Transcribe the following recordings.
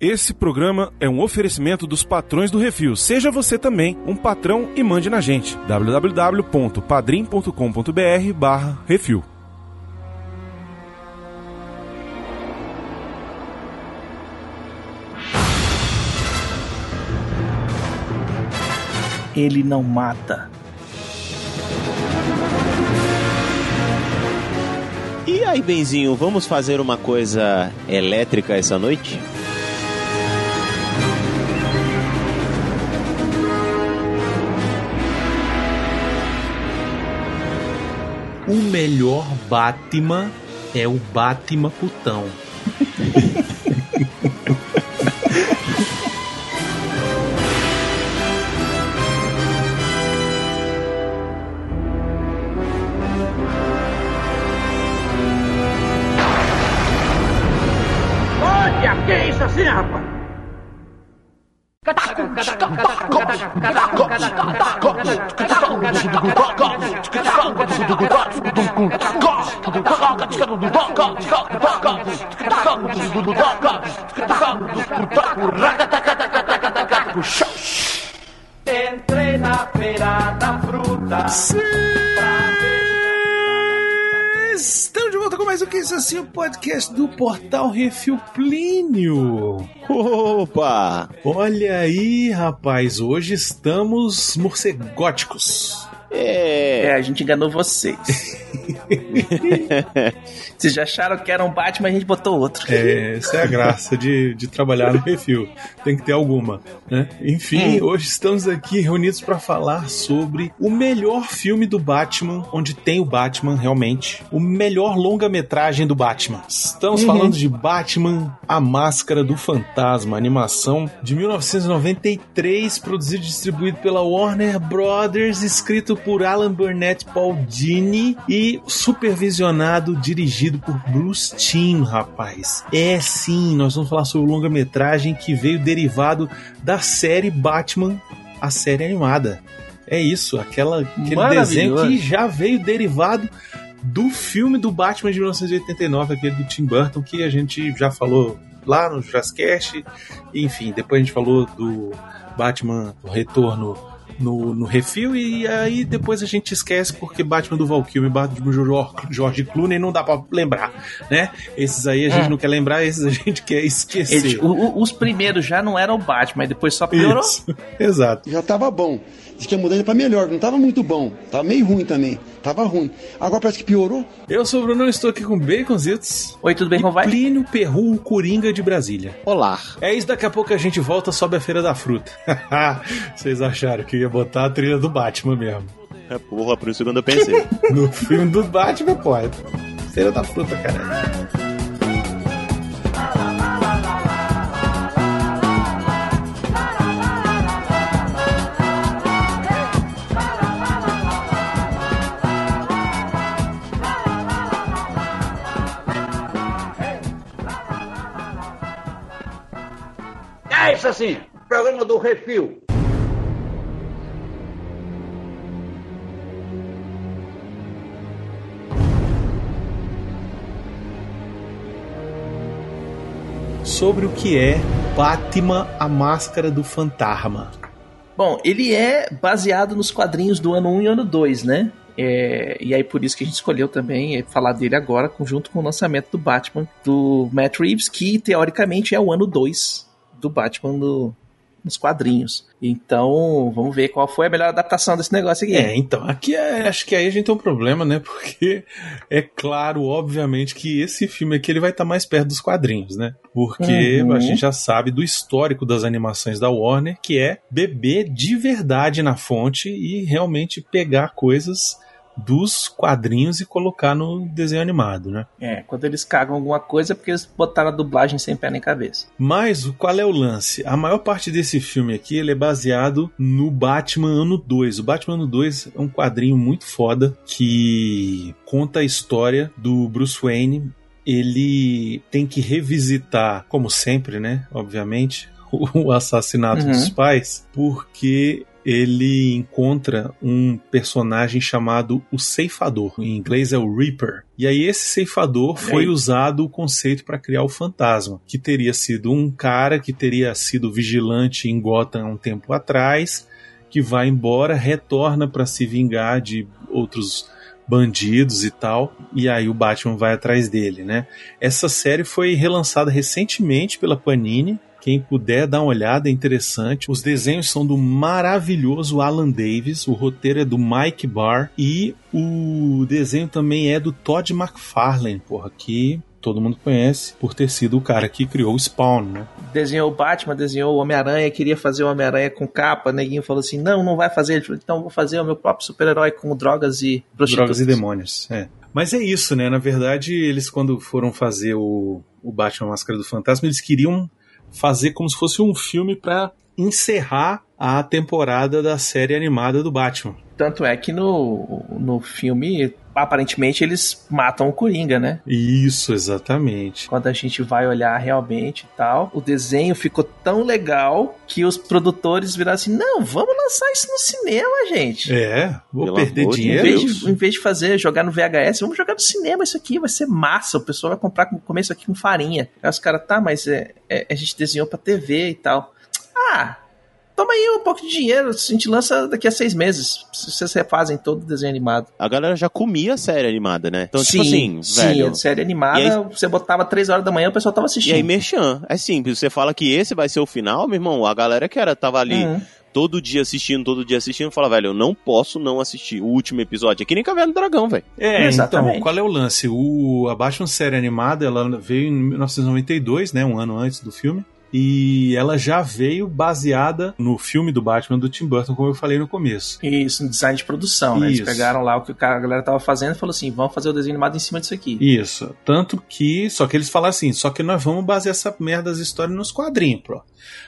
Esse programa é um oferecimento dos patrões do Refil. Seja você também um patrão e mande na gente. www.padrim.com.br barra Refil. Ele não mata. E aí, Benzinho, vamos fazer uma coisa elétrica essa noite? O melhor Batman é o Batman putão. Olha, que é isso assim, rapaz? Entrei na feira da fruta. Estamos de volta com mais um que isso assim, o podcast do portal Refil Plínio. Opa! Olha aí, rapaz, hoje estamos morcegóticos. É. É, a gente enganou vocês. Vocês já acharam que era um Batman, a gente botou outro. É, essa é a graça de, de trabalhar no refil. Tem que ter alguma, né? Enfim, hoje estamos aqui reunidos para falar sobre o melhor filme do Batman, onde tem o Batman realmente, o melhor longa-metragem do Batman. Estamos falando de Batman, A Máscara do Fantasma, animação de 1993, produzido e distribuído pela Warner Brothers, escrito por Alan Burnett Paul Dini e supervisionado, dirigido por Bruce Timm, rapaz. É sim, nós vamos falar sobre o longa-metragem que veio derivado da série Batman, a série animada. É isso, aquela, aquele desenho que já veio derivado do filme do Batman de 1989, aquele do Tim Burton, que a gente já falou lá no Jurassic enfim, depois a gente falou do Batman o Retorno no, no refil e aí depois a gente esquece porque Batman do Val Kilmer, Batman do George- George Clooney não dá pra lembrar, né? Esses aí a gente É. não quer lembrar, esses a gente quer esquecer. Eles- o- o- os primeiros já não eram o Batman, depois só piorou. Isso, exato. já tava bom. Diz que ia mudar ele pra melhor, não tava muito bom. Tava meio ruim também. Tava ruim. Agora parece que piorou. Eu sou o Bruno, estou aqui com Baconzitos. Oi, tudo bem, como vai? Plínio Perru, Coringa de Brasília. Olá. É isso, daqui a pouco a gente volta, sobe a Feira da Fruta. Vocês acharam que ia botar a trilha do Batman mesmo. É porra, por isso quando eu pensei. No filme do Batman, pô. é Feira da Fruta, cara. Isso assim, programa do Refil. Sobre o que é Batman, a Máscara do Fantasma. Bom, ele é baseado nos quadrinhos do ano 1 e ano 2, né? É, e aí por isso que a gente escolheu também é, falar dele agora, junto com o lançamento do Batman do Matt Reeves, que teoricamente é o ano 2 do Batman do- nos quadrinhos. Então, vamos ver qual foi a melhor adaptação desse negócio aqui. É, então, aqui é, acho que aí a gente tem um problema, né? Porque é claro, obviamente, que esse filme aqui ele vai estar mais perto dos quadrinhos, né? Porque Uhum. a gente já sabe do histórico das animações da Warner, que é beber de verdade na fonte e realmente pegar coisas dos quadrinhos e colocar no desenho animado, né? É, quando eles cagam alguma coisa é porque eles botaram a dublagem sem pé nem cabeça. Mas qual é o lance? A maior parte desse filme aqui ele é baseado no Batman Ano 2. O Batman Ano 2 é um quadrinho muito foda que conta a história do Bruce Wayne. Ele tem que revisitar, como sempre, né? Obviamente, o assassinato Uhum. dos pais, porque ele encontra um personagem chamado o Ceifador. Em inglês é o Reaper. E aí esse ceifador foi usado o conceito para criar o fantasma, que teria sido um cara que teria sido vigilante em Gotham um tempo atrás, que vai embora, retorna para se vingar de outros bandidos e tal, e aí o Batman vai atrás dele, né? Essa série foi relançada recentemente pela Panini. Quem puder dar uma olhada, é interessante. Os desenhos são do maravilhoso Alan Davis, o roteiro é do Mike Barr e o desenho também é do Todd McFarlane, porra, que todo mundo conhece por ter sido o cara que criou o Spawn, né? Desenhou o Batman, desenhou o Homem-Aranha, queria fazer o Homem-Aranha com capa, neguinho falou assim, não, não vai fazer. Ele falou, então vou fazer o meu próprio super-herói com drogas e prostitutas. Drogas e demônios, é. Mas é isso, né? Na verdade, eles quando foram fazer o, o Batman Máscara do Fantasma, eles queriam fazer como se fosse um filme para encerrar a temporada da série animada do Batman. Tanto é que no, no filme, aparentemente, eles matam o Coringa, né? Isso, exatamente. Quando a gente vai olhar realmente e tal, o desenho ficou tão legal que os produtores viraram assim: não, vamos lançar isso no cinema, gente. É, vou Pelo perder de Em dinheiro. vez, de, em vez de fazer, jogar no VHS, vamos jogar no cinema isso aqui, vai ser massa. O pessoal vai comprar, comer isso aqui com farinha. Aí os caras, tá, mas é, é- a gente desenhou pra TV e tal. Ah, toma aí um pouco de dinheiro, a gente lança daqui a seis meses. Vocês refazem todo o desenho animado. A galera já comia a série animada, né? Então, tipo assim, sim, velho. série animada, E aí- você botava três horas da manhã, o pessoal tava E assistindo. aí, Merchan, é simples. Você fala que esse vai ser o final, meu irmão. A galera que era, tava ali Uhum. todo dia assistindo, todo dia assistindo, fala, velho, eu não posso não assistir o último episódio. É que nem Caverna do Dragão, velho. É, Exatamente. então, qual é o lance? O, a Batman série animada, ela veio em 1992, né, um ano antes do filme, e ela já veio baseada no filme do Batman do Tim Burton, como eu falei no começo. Isso, no design de produção, né? Eles Isso. pegaram lá o que a galera tava fazendo e falou assim: vamos fazer o desenho animado em cima disso aqui. Isso. Tanto que. Só que eles falaram assim: só que nós vamos basear essa merda das histórias nos quadrinhos, pro.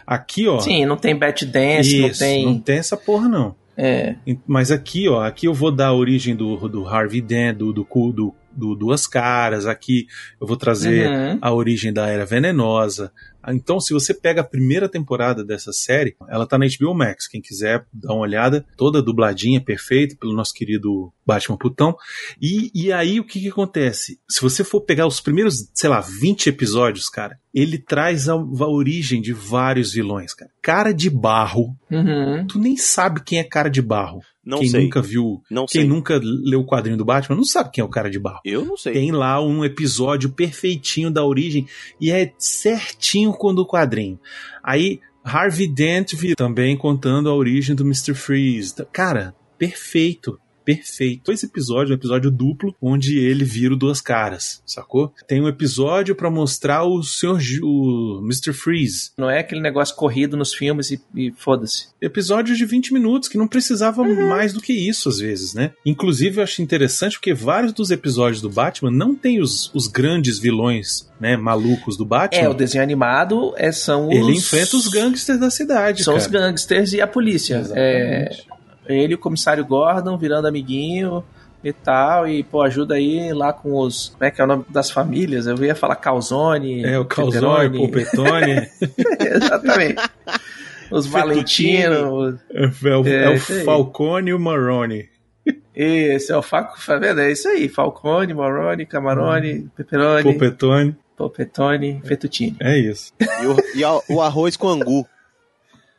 Aqui, ó. Sim, não tem Bat Dance, não isso, tem. não tem essa porra, não. É, Mas aqui, ó, aqui eu vou dar a origem do, do Harvey Dent, do, do, cu- do, do Duas Caras, aqui eu vou trazer Uhum. a origem da Era Venenosa. Então, se você pega a primeira temporada dessa série, ela tá na HBO Max. Quem quiser dar uma olhada, toda dubladinha, perfeita, pelo nosso querido Batman Putão. E, e aí, o que que acontece? Se você for pegar os primeiros, sei lá, 20 episódios, cara, ele traz a, a origem de vários vilões, cara. Cara de barro. Uhum. Tu nem sabe quem é cara de barro. Não quem sei. nunca viu, Não quem sei. nunca leu o quadrinho do Batman, não sabe quem é o cara de barro. Eu não sei. Tem lá um episódio perfeitinho da origem e é certinho com o do quadrinho. Aí Harvey Dent também contando a origem do Mr. Freeze. Cara, perfeito. Perfeito. Dois episódios, um episódio duplo, onde ele vira o duas caras, sacou? Tem um episódio pra mostrar o Sr. O Mr. Freeze. Não é aquele negócio corrido nos filmes e, e foda-se. episódios de 20 minutos, que não precisava Uhum. mais do que isso, às vezes, né? Inclusive, eu acho interessante porque vários dos episódios do Batman não tem os, os grandes vilões, né, malucos do Batman. É, o desenho animado é, são os. Ele enfrenta os gangsters da cidade, São cara. os gangsters e a polícia. É. ele e o comissário Gordon virando amiguinho e tal, e pô, ajuda aí lá com os. Como é que é o nome das famílias? Eu ia falar Calzone. É, o Calzone, o. Polpetone, Exatamente. Os Fettuccine. Valentino. é, o, É, é o. Falcone e o Maroni. Esse é o Faco, tá vendo? É isso aí. Falcone, Moroni, Camaroni, Pepperoni, Polpetone, Polpetone, Fettuccine. é isso. E, o, e o arroz com angu.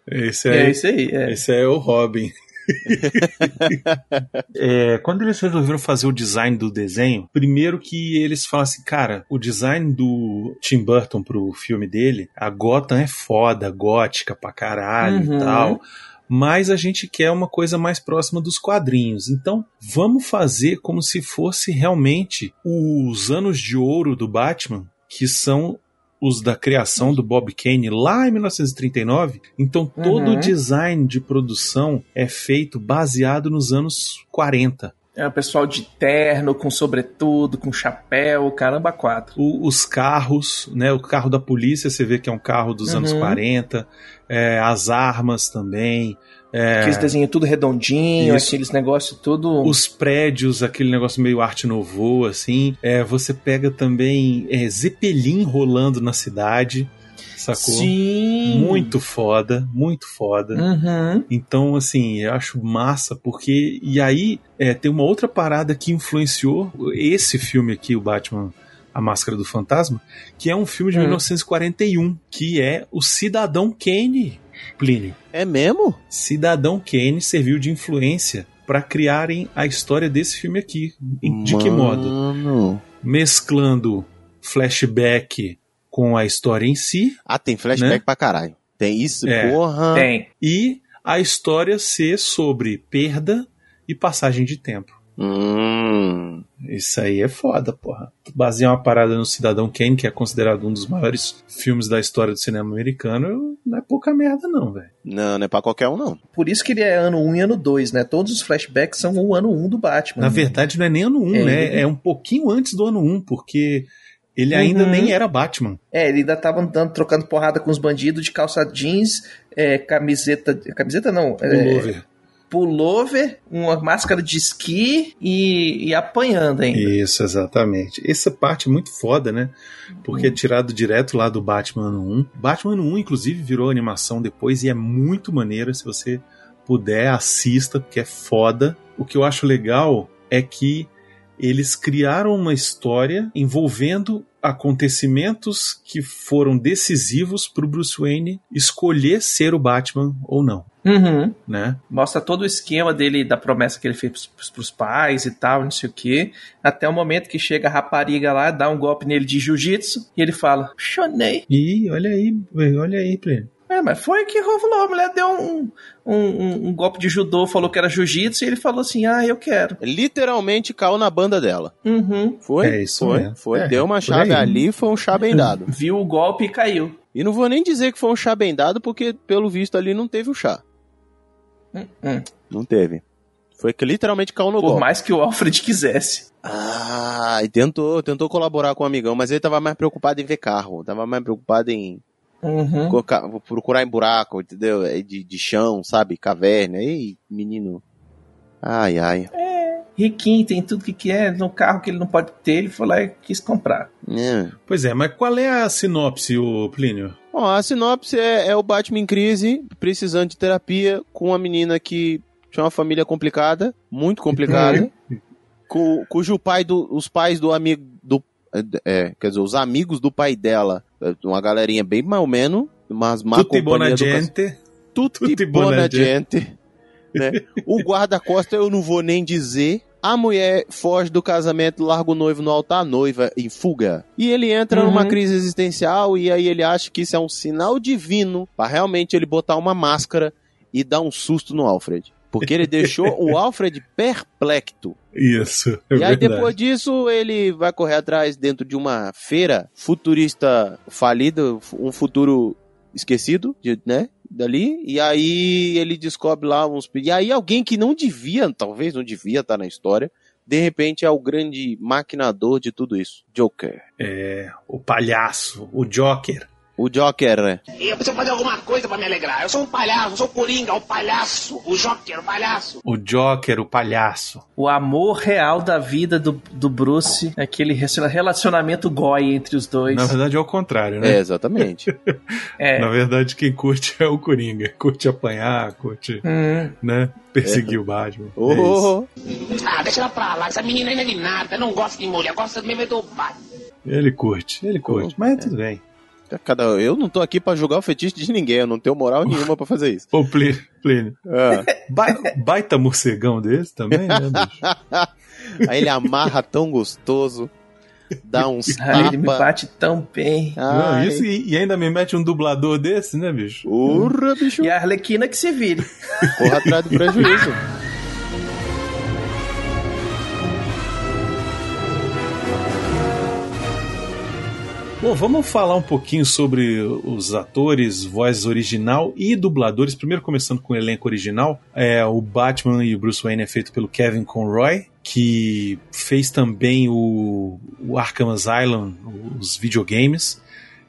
Esse É, é, isso aí. É. Esse é o Robin. É, quando eles resolveram fazer o design do desenho, primeiro que eles falam assim, cara, o design do Tim Burton pro filme dele, a Gotham é foda, gótica pra caralho Uhum. e tal. Mas a gente quer uma coisa mais próxima dos quadrinhos. Então, vamos fazer como se fosse realmente os anos de ouro do Batman, que são os da criação do Bob Kane lá em 1939. Então todo Uhum. o design de produção é feito baseado nos anos 40. É o pessoal de terno, com sobretudo, com chapéu, caramba, quatro. O- os carros, né? O carro da polícia, você vê que é um carro dos anos Uhum. 40. é, as armas também. É, Aqueles desenhos tudo redondinho, Isso. aqueles negócios tudo. os prédios, aquele negócio meio arte nouveau, assim. É, você pega também é, Zeppelin rolando na cidade. sacou? Sim. Muito foda, muito foda. Uhum. Então, assim, eu acho massa, porque. E aí, é, tem uma outra parada que influenciou esse filme aqui, o Batman. A Máscara do Fantasma, que é um filme de Hum. 1941, que é o Cidadão Kane, Plínio. É mesmo? Cidadão Kane serviu de influência para criarem a história desse filme aqui. De que modo? Mesclando flashback com a história em si Ah, tem flashback Né? pra caralho. Tem isso, É. porra. Tem. e a história ser sobre perda e passagem de tempo. Hum. Isso aí é foda, porra. Basear uma parada no Cidadão Kane, que é considerado um dos maiores filmes da história do cinema americano, não é pouca merda, não, velho. Não, não é pra qualquer um, não. Por isso que ele é ano 1 e ano 2, né? Todos os flashbacks são o ano 1 do Batman. Na verdade, não é nem ano 1, É, né? ele- É um pouquinho antes do ano 1, porque ele ainda Uhum. nem era Batman. É, ele ainda tava andando, trocando porrada com os bandidos de calça jeans, é, camiseta. Camiseta não. é, Pullover. uma máscara de esqui e, e apanhando ainda. Isso, exatamente. Essa parte é muito foda, né? Porque é tirado direto lá do Batman ano 1. Batman ano 1, inclusive, virou animação depois e é muito maneira. Se você puder, assista, porque é foda. O que eu acho legal é que eles criaram uma história envolvendo acontecimentos que foram decisivos para o Bruce Wayne escolher ser o Batman ou não, Uhum. né? Mostra todo o esquema dele, da promessa que ele fez pros, pros pais e tal, não sei o quê. Até o momento que chega a rapariga lá, dá um golpe nele de jiu-jitsu e ele fala: Chonei. E olha aí, velho, olha aí, Plínio. É, mas foi que rolou. A mulher deu um, um, um- um golpe de judô, falou que era jiu-jitsu e ele falou assim: Ah, eu quero. Literalmente caiu na banda dela. Uhum. Foi? É isso foi. mesmo. Foi. É, Deu uma chave aí. ali, foi um chá bem dado. Viu o golpe e caiu. E não vou nem dizer que foi um chá bem dado, porque pelo visto ali não teve o chá. Hum. Não teve. Foi que literalmente caiu no Por golpe. mais que o Alfred quisesse. Ah, e tentou, tentou colaborar com o amigão, mas ele tava mais preocupado em ver carro. Tava mais preocupado em Uhum. colocar- procurar em buraco, entendeu? É De, de chão, sabe? Caverna. Ei, menino. Ai, ai. Riquinho, tem tudo que quer, no carro que ele não pode ter, ele foi lá e quis comprar. É. Pois é, mas qual é a sinopse, o Plínio? Bom, a sinopse é, é o Batman em crise, precisando de terapia, com uma menina que tinha uma família complicada, muito complicada, cu- cujo pai do, os pais do amigo do é, quer dizer, os amigos do pai dela, é, uma galerinha bem mal menos, mas má Tutti companhia buona gente. Tutti, Tutti buona buona gente. Né? O guarda-costa eu não vou nem dizer. A mulher foge do casamento, larga o noivo no altar, a noiva em fuga. E ele entra Uhum. numa crise existencial e aí ele acha que isso é um sinal divino para realmente ele botar uma máscara e dar um susto no Alfred. Porque ele deixou o Alfred perplexo. Isso, é e aí verdade. depois disso ele vai correr atrás dentro de uma feira futurista falida, um futuro esquecido, né? Dali, e aí ele descobre lá uns. E aí alguém que não devia, talvez não devia estar na história, de repente é o grande maquinador de tudo isso. Joker. É, o palhaço, o Joker. O Joker, né? Eu preciso fazer alguma coisa pra me alegrar. Eu sou um palhaço, eu sou o Coringa, o palhaço, o Joker, o palhaço. O Joker, o palhaço. O amor real da vida do, do Bruce, aquele relacionamento goi entre os dois. Na verdade é o contrário, É, né? exatamente. É. Na verdade, quem curte é o Coringa. Curte apanhar, curte, Hum, né? Perseguir o Batman. Oh, É isso. Ah, deixa ela pra lá, essa menina ainda é de nada, não gosta de mulher, gosta mesmo é do Batman. Ele curte, ele curte. Mas tudo bem. Cada, eu não tô aqui pra julgar o fetiche de ninguém, eu não tenho moral nenhuma pra fazer isso. Ô, Plínio, Plínio. Ah. Ba- baita morcegão desse também, né, bicho? Aí ele amarra tão gostoso, dá uns ah, ele me bate tão bem. Não, isso, e, e ainda me mete um dublador desse, né, bicho? Porra, bicho. E a Arlequina que se vire. Corra atrás do prejuízo. Bom, vamos falar um pouquinho sobre os atores, voz original e dubladores. Primeiro, começando com o elenco original, é o Batman e o Bruce Wayne é feito pelo Kevin Conroy, que fez também o, o Arkham Asylum, os videogames.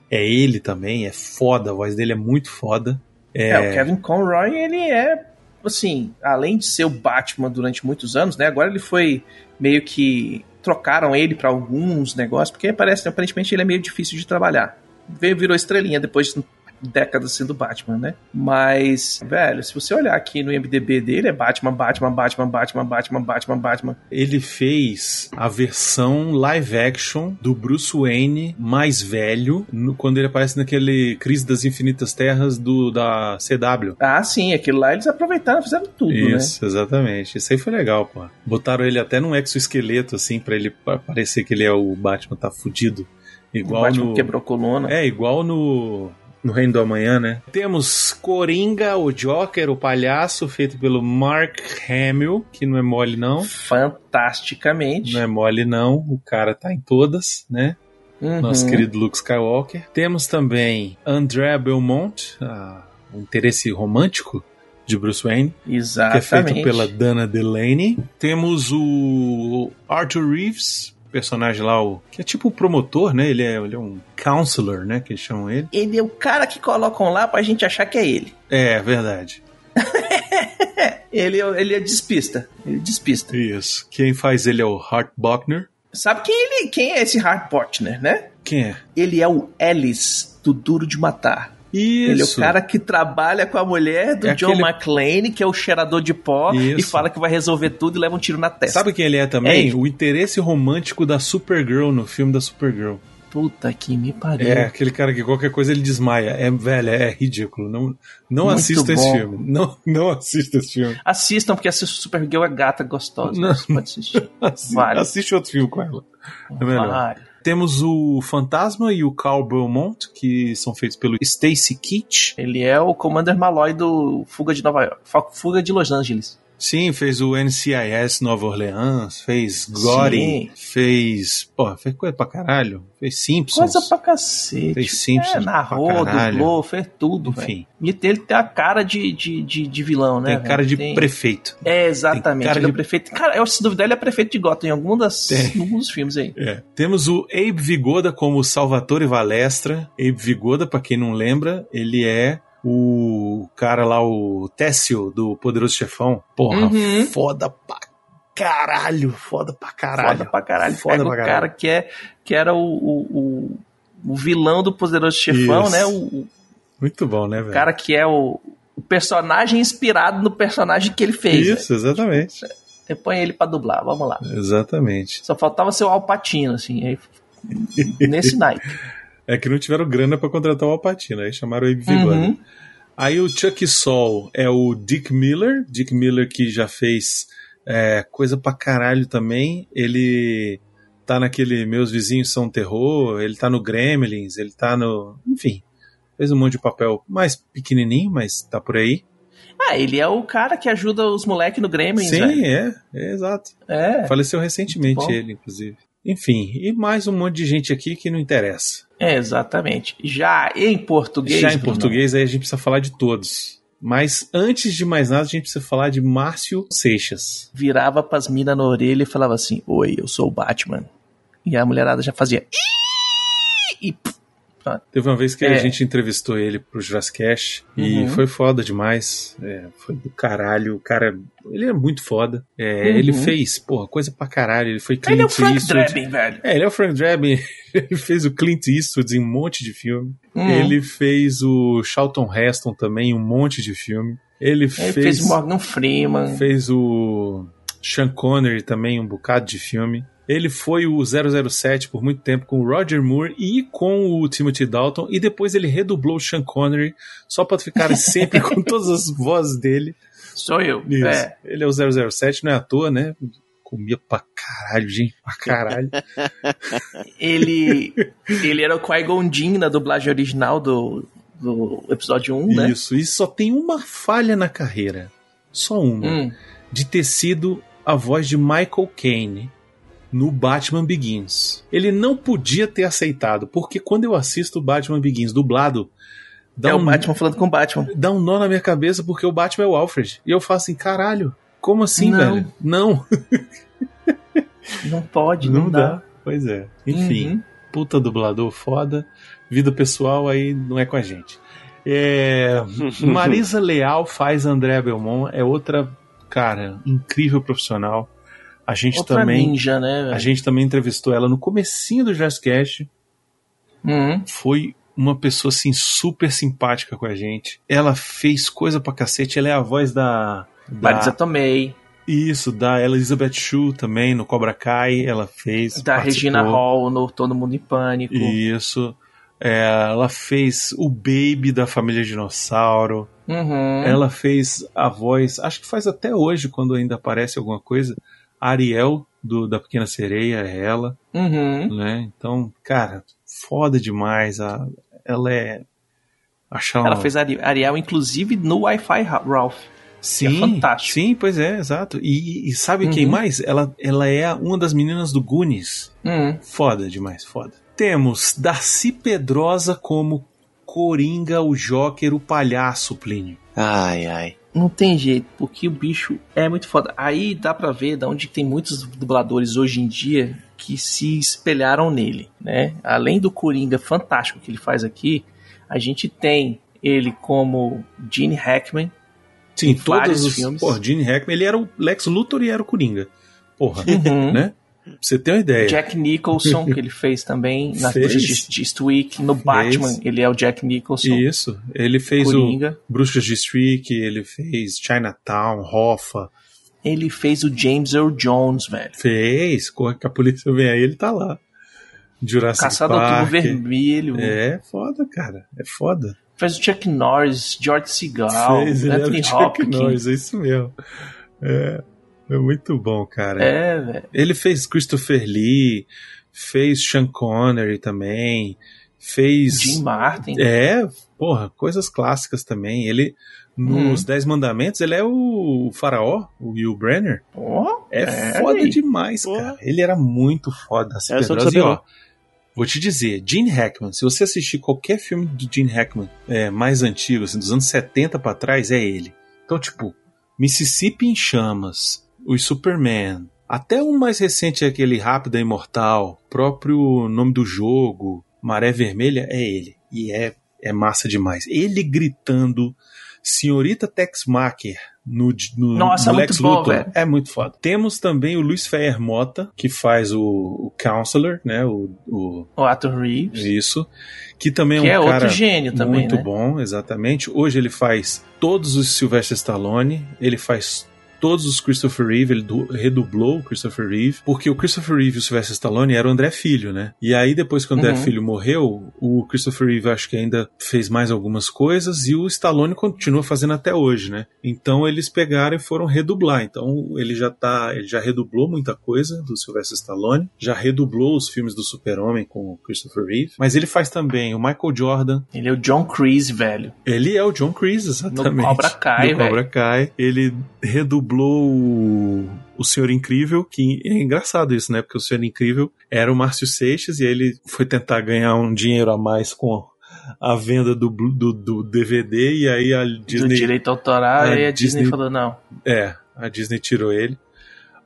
É ele também, é foda, a voz dele é muito foda. É, o Kevin Conroy, ele é, assim, além de ser o Batman durante muitos anos, né? Agora ele foi meio que trocaram ele pra alguns negócios, porque parece, aparentemente ele é meio difícil de trabalhar. virou estrelinha depois de décadas sendo Batman, né? Mas, velho, se você olhar aqui no IMDB dele, é Batman, Batman, Batman, Batman, Batman, Batman, Batman. Ele fez a versão live action do Bruce Wayne mais velho, no- quando ele aparece naquele Crise das Infinitas Terras do da CW. Ah, sim, aquilo lá eles aproveitaram, fizeram tudo, né? Isso, exatamente. Isso aí foi legal, pô. Botaram ele até num exoesqueleto, assim, pra ele pa- parecer que ele é o Batman tá fudido. O Igual Batman no. quebrou coluna. É, igual no. No Reino do Amanhã, né? Temos Coringa, o Joker, o palhaço, feito pelo Mark Hamill, que não é mole, não. Fantasticamente. Não é mole, não. O cara tá em todas, né? Uhum. Nosso querido Luke Skywalker. Temos também André Belmont, ah, o interesse romântico de Bruce Wayne, que é Exatamente. feito pela Dana Delaney. Temos o Arthur Reeves, personagem lá, o, que é tipo o promotor, né? Ele é, ele é um counselor, né? Que eles chamam ele. Ele é o cara que colocam lá pra gente achar que é ele. É, verdade. Ele, é- ele é despista. Ele despista. Isso. Quem faz ele é o Hart Bochner. Sabe quem, ele, quem é esse Hart Botner, né? Quem é? Ele é o Ellis do Duro de Matar. Isso. Ele é o cara que trabalha com a mulher do É John aquele- McClane, que é o cheirador de pó, e Isso. fala que vai resolver tudo e leva um tiro na testa. Sabe quem ele é É também? ele. o interesse romântico da Supergirl no filme da Supergirl. Puta que me pariu. É, aquele cara que qualquer coisa ele desmaia. É, velho, é ridículo. Não, não Muito assista esse bom. filme. Não, não assista esse filme. Assistam, porque essa Supergirl é gata gostosa. Não. Você pode assistir. Assi- Vale. Assiste outro filme com ela. É melhor. Vale. Temos o Fantasma e o Carl Belmont, que são feitos pelo Stacy Keach. Ele é o Commander Malloy do Fuga de Nova York. Fuga de Los Angeles. Sim, fez o NCIS Nova Orleans, fez Gory, Sim. fez. Pô, fez coisa pra caralho. Fez Simpsons. Coisa pra cacete. Fez Simpsons É, narrou, dublou, fez tudo, Enfim. velho. E ele tem a cara de, de, de, de vilão, né? Tem velho? cara de Tem- prefeito. É, exatamente. cara ele é de- o prefeito. Cara, eu, se duvidar, ele é prefeito de Gotham em algum, das, Tem. dos filmes aí. É. Temos o Abe Vigoda como Salvatore Valestra. Abe Vigoda, pra quem não lembra, ele é o cara lá, o Técio do Poderoso Chefão. Porra, Uhum. foda pra caralho, foda pra caralho. Foda pra caralho. Foda Pega pra o caralho. cara que, é, que era o, o, o, o vilão do Poderoso Chefão, Isso. né? O, o Muito bom, né, velho? cara que é o, o personagem inspirado no personagem que ele fez. velho. Isso, exatamente. Você põe ele pra dublar, vamos lá. Exatamente. Só faltava ser o Alpatino, assim, aí, nesse naipe. É que não tiveram grana pra contratar o Alpatino, aí chamaram o Abe Vigoda. Uhum. Aí o Chuck Sol é o Dick Miller. Dick Miller que já fez é, coisa pra caralho também. Ele tá naquele Meus Vizinhos São Terror, ele tá no Gremlins, ele tá no. Enfim, fez um monte de papel mais pequenininho, mas tá por aí. Ah, ele é o cara que ajuda os moleques no Gremlins, Sim, é, é exato. É, Faleceu recentemente ele, inclusive. Enfim, e mais um monte de gente aqui que não interessa. É, exatamente. Já em português. Já em Bruno, português, aí a gente precisa falar de todos. Mas antes de mais nada, a gente precisa falar de Márcio Seixas. Virava pras minas na orelha e falava assim: Oi, eu sou o Batman. E a mulherada já fazia. E Teve uma vez que É. a gente entrevistou ele pro Jurassic Cast e Uhum. foi foda demais. É, foi do caralho. O cara, ele é muito foda. É, Uhum. Ele fez, porra, coisa pra caralho. Ele foi Clint ele é o Frank Eastwood. Drebin, velho. É, ele é o Frank Drebin. Ele fez o Clint Eastwood em um monte de filme. Hum. Ele fez o Charlton Heston também em um monte de filme. Ele, Ele fez, fez o Morgan Freeman. fez o Sean Connery também, um bocado de filme. Ele foi o 007 por muito tempo com o Roger Moore e com o Timothy Dalton. E depois ele redublou o Sean Connery só pra ficar sempre com todas as vozes dele. Sou eu. Isso. É. Ele é o 007, não é à toa, né? Comia pra caralho, gente, pra caralho. Ele, ele era o Qui-Gon Jinn na dublagem original do, do episódio 1, né? Isso, e só tem uma falha na carreira. Só uma. Hum. De ter sido a voz de Michael Caine no Batman Begins. Ele não podia ter aceitado, porque quando eu assisto o Batman Begins dublado, dá, É um, o Batman falando com o Batman. dá um nó na minha cabeça, porque o Batman é o Alfred. E eu falo assim, caralho, como assim, Não. velho? Não, Não pode, não, não dá. dá. Pois é. Enfim, Uhum. puta dublador foda. Vida pessoal aí não é com a gente. É, Marisa Leal faz André Belmont, é outra, cara, incrível profissional. A gente Outra também, ninja, né? a gente também entrevistou ela no comecinho do Jazzcast. Uhum. Foi uma pessoa assim super simpática com a gente. Ela fez coisa pra cacete, ela é a voz da. da Marisa Tomei, isso, da Elizabeth Shue também no Cobra Kai, ela fez. da participou. Regina Hall no Todo Mundo em Pânico. Isso. É, ela fez o Baby da família Dinossauro. Uhum. Ela fez a voz, acho que faz até hoje, quando ainda aparece alguma coisa. A Ariel, do, da Pequena Sereia, é ela, Uhum. né? Então, cara, foda demais. A, ela é. Achar Ela uma- fez Ari- Ariel, inclusive, no Wi-Fi Ra- Ralph. Sim, fantástico. sim, pois é, exato. E, e sabe quem Uhum. mais? Ela, ela é uma das meninas do Goonies. Uhum. Foda demais, foda. Temos Darcy Pedrosa como Coringa, o Joker, o palhaço, Plínio. Ai, ai. Não tem jeito, porque o bicho é muito foda. Aí dá pra ver de onde tem muitos dubladores hoje em dia que se espelharam nele, né? Além do Coringa fantástico que ele faz aqui, a gente tem ele como Gene Hackman. Sim, Em todos vários os. filmes. Porra, Gene Hackman, ele era o Lex Luthor e era o Coringa. Porra, Uhum. né? Pra você ter uma ideia. Jack Nicholson, que ele fez também nas Fez. Bruxas de, Eastwick. No Batman, ele é o Jack Nicholson. Isso. Ele fez Coringa. o Bruxas de Streak, ele fez Chinatown, Hoffa. Ele fez o James Earl Jones, velho. Fez. Corre que a polícia vem aí, ele tá lá. Jurassic Caçador Tubo Park. Vermelho. É foda, cara. É foda. Fez o Chuck Norris, George Segal, Fez, o Anthony Chuck Hopkins. Norris, é isso mesmo. É, é muito bom, cara. É, velho. Ele fez Christopher Lee, fez Sean Connery também, fez. Jim Martin. É, porra, coisas clássicas também. Ele, nos Hum. Dez Mandamentos, ele é o faraó, o Will Brenner. Ó, É, foda aí. demais, cara. Ele era muito foda. Assim, não Pedrosa. E, ó, Vou te dizer, Gene Hackman, se você assistir qualquer filme do Gene Hackman é, mais antigo, assim, dos anos 70 pra trás, é ele. Então, tipo, Mississippi em Chamas, os Superman, até o mais recente, aquele Rápida Imortal, próprio nome do jogo, Maré Vermelha, é ele. E é, é massa demais. Ele gritando Senhorita Tex Macher no, no, Nossa, no é Lex muito bom, Luthor. É muito foda. Temos também o Luiz Ferrer Mota, que faz o, o Counselor, né? O, o- O Arthur Reeves. isso. Que também que é é um outro cara gênio também, muito né? bom, exatamente. Hoje ele faz todos os Sylvester Stallone, ele faz todos os Christopher Reeve, ele du- redublou o Christopher Reeve, porque o Christopher Reeve e o Sylvester Stallone eram o André Filho, né? E aí depois que o André Uhum. Filho morreu, o Christopher Reeve acho que ainda fez mais algumas coisas e o Stallone continua fazendo até hoje, né? Então eles pegaram e foram redublar. Então ele já tá, ele já redublou muita coisa do Sylvester Stallone, já redublou os filmes do Super-Homem com o Christopher Reeve, mas ele faz também o Michael Jordan, Ele é o John Creese, velho. ele é o John Creese, exatamente. No Cobra Kai, No Cobra Kai. Ele redublou o, o Senhor Incrível, que é engraçado isso, né? Porque o Senhor Incrível era o Márcio Seixas e ele foi tentar ganhar um dinheiro a mais com a venda do, do, do DVD e aí a Do Disney... direito autoral, a e a Disney, Disney- falou, não. É, a Disney tirou ele.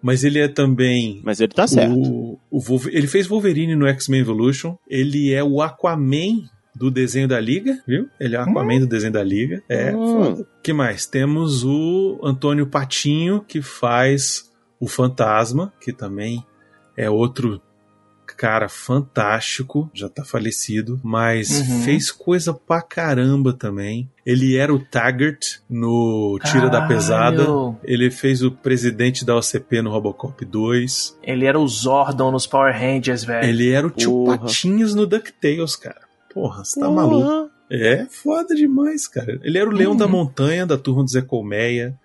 Mas ele é também Mas ele tá certo. o, o Wolver- ele fez Wolverine no X-Men Evolution. Ele é o Aquaman do desenho da Liga, viu? Ele é o Aquaman do desenho da Liga. É, Hum. foda. que mais? Temos o Antônio Patinho, que faz o Fantasma, que também é outro cara fantástico, já tá falecido, mas Uhum. fez coisa pra caramba também. Ele era o Taggart no Tira da Pesada. Caralho. Ele fez o presidente da OCP no Robocop 2. Ele era o Zordon nos Power Rangers, velho. Ele era o tio Porra. Patinhos no DuckTales, cara. Porra, você tá maluco. É foda demais, cara. Ele era o Leão Uhum. da Montanha, da turma do Zé Colmeia.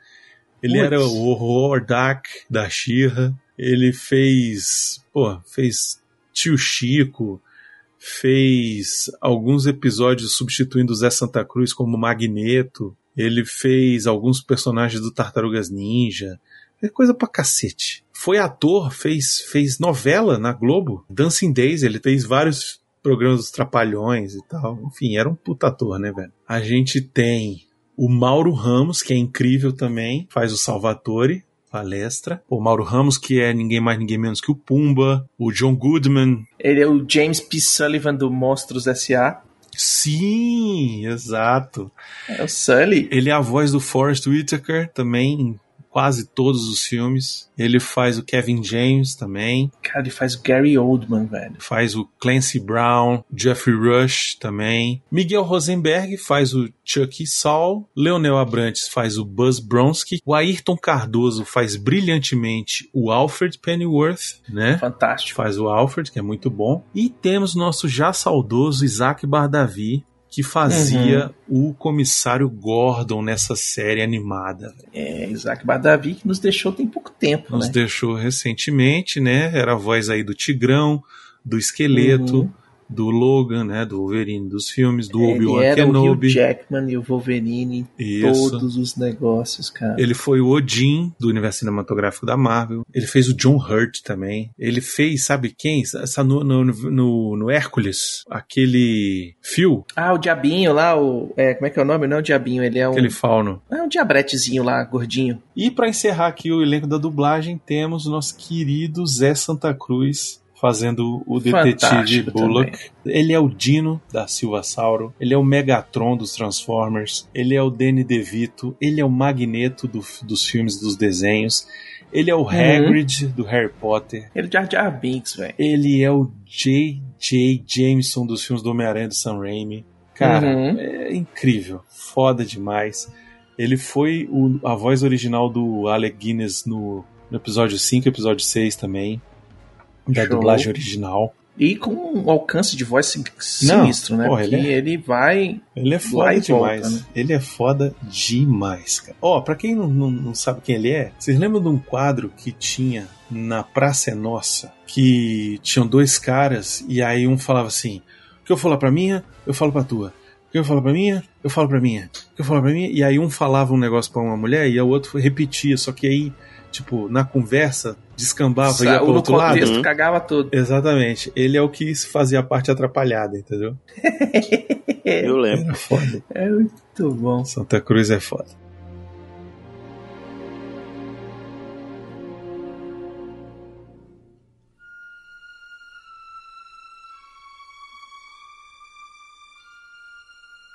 Ele era o Hordak da Xirra. Ele fez. Pô, fez Tio Chico. Fez alguns episódios substituindo o Zé Santa Cruz como Magneto. Ele fez alguns personagens do Tartarugas Ninja. É coisa pra cacete. Foi ator, fez, fez novela na Globo. Dancing Days, ele fez vários programas dos Trapalhões e tal. Enfim, era um puta ator, né, velho? A gente tem o Mauro Ramos, que é incrível também, faz o Salvatore, palestra. O Mauro Ramos, que é ninguém mais, ninguém menos que o Pumba. O John Goodman. Ele é o James P. Sullivan do Monstros S.A. Sim, exato. É o Sully. Ele é a voz do Forrest Whitaker, também quase todos os filmes. Ele faz o Kevin James também. Cara, ele faz o Gary Oldman, velho. Faz o Clancy Brown, Jeffrey Rush também. Miguel Rosenberg faz o Chucky Saul. Leonel Abrantes faz o Buzz Bronski. O Ayrton Cardoso faz brilhantemente o Alfred Pennyworth, né? Fantástico. Faz o Alfred, que é muito bom. E temos nosso já saudoso Isaac Bardavi, que fazia uhum. o comissário Gordon nessa série animada. É, Isaac Badavi que nos deixou tem pouco tempo, Nos né? deixou recentemente, né? Era a voz aí do Tigrão, do Esqueleto, uhum do Logan, né, do Wolverine dos filmes, do Obi-Wan Kenobi. O Hugh Jackman e o Wolverine em todos os negócios, cara. Ele foi o Odin do universo cinematográfico da Marvel. Ele fez o John Hurt também. Ele fez, sabe quem? Essa no, no, no, no Hércules, aquele fio. Ah, o diabinho lá, o é, como é que é o nome? Não é o diabinho, ele é um aquele fauno. É um diabretezinho lá, gordinho. E para encerrar aqui o elenco da dublagem, temos o nosso querido Zé Santa Cruz fazendo o detetive Fantástico Bullock. também. Ele é o Dino da Silva Sauro, ele é o Megatron dos Transformers, ele é o Danny DeVito, ele é o Magneto do, dos filmes dos desenhos, ele é o Hagrid do Harry Potter, Ele é o Jar Jar Binks, velho. ele é o J.J. Jameson dos filmes do Homem-Aranha do Sam Raimi. Cara, Uhum. é incrível, foda demais. Ele foi o- a voz original do Alec Guinness no, no episódio 5 e episódio 6 também. Da Show. dublagem original. E com um alcance de voz sin- sinistro, né? porra, Porque ele ele, é- vai. Ele é foda demais. volta, né? Ele é foda demais, cara. Ó, pra quem não, não, não sabe quem ele é, vocês lembram de um quadro que tinha na Praça é Nossa? Que tinham dois caras e aí um falava assim: O que eu falar pra minha, eu falo pra tua. O que eu falo pra minha, eu falo pra minha. O que eu falo pra minha. E aí um falava um negócio pra uma mulher e o outro repetia, só que aí, tipo, na conversa, descambava e ia pro no outro lado. contexto cagava tudo. Exatamente. Ele é o que fazia a parte atrapalhada, entendeu? Eu lembro. Era foda. É muito bom. Santa Cruz é foda.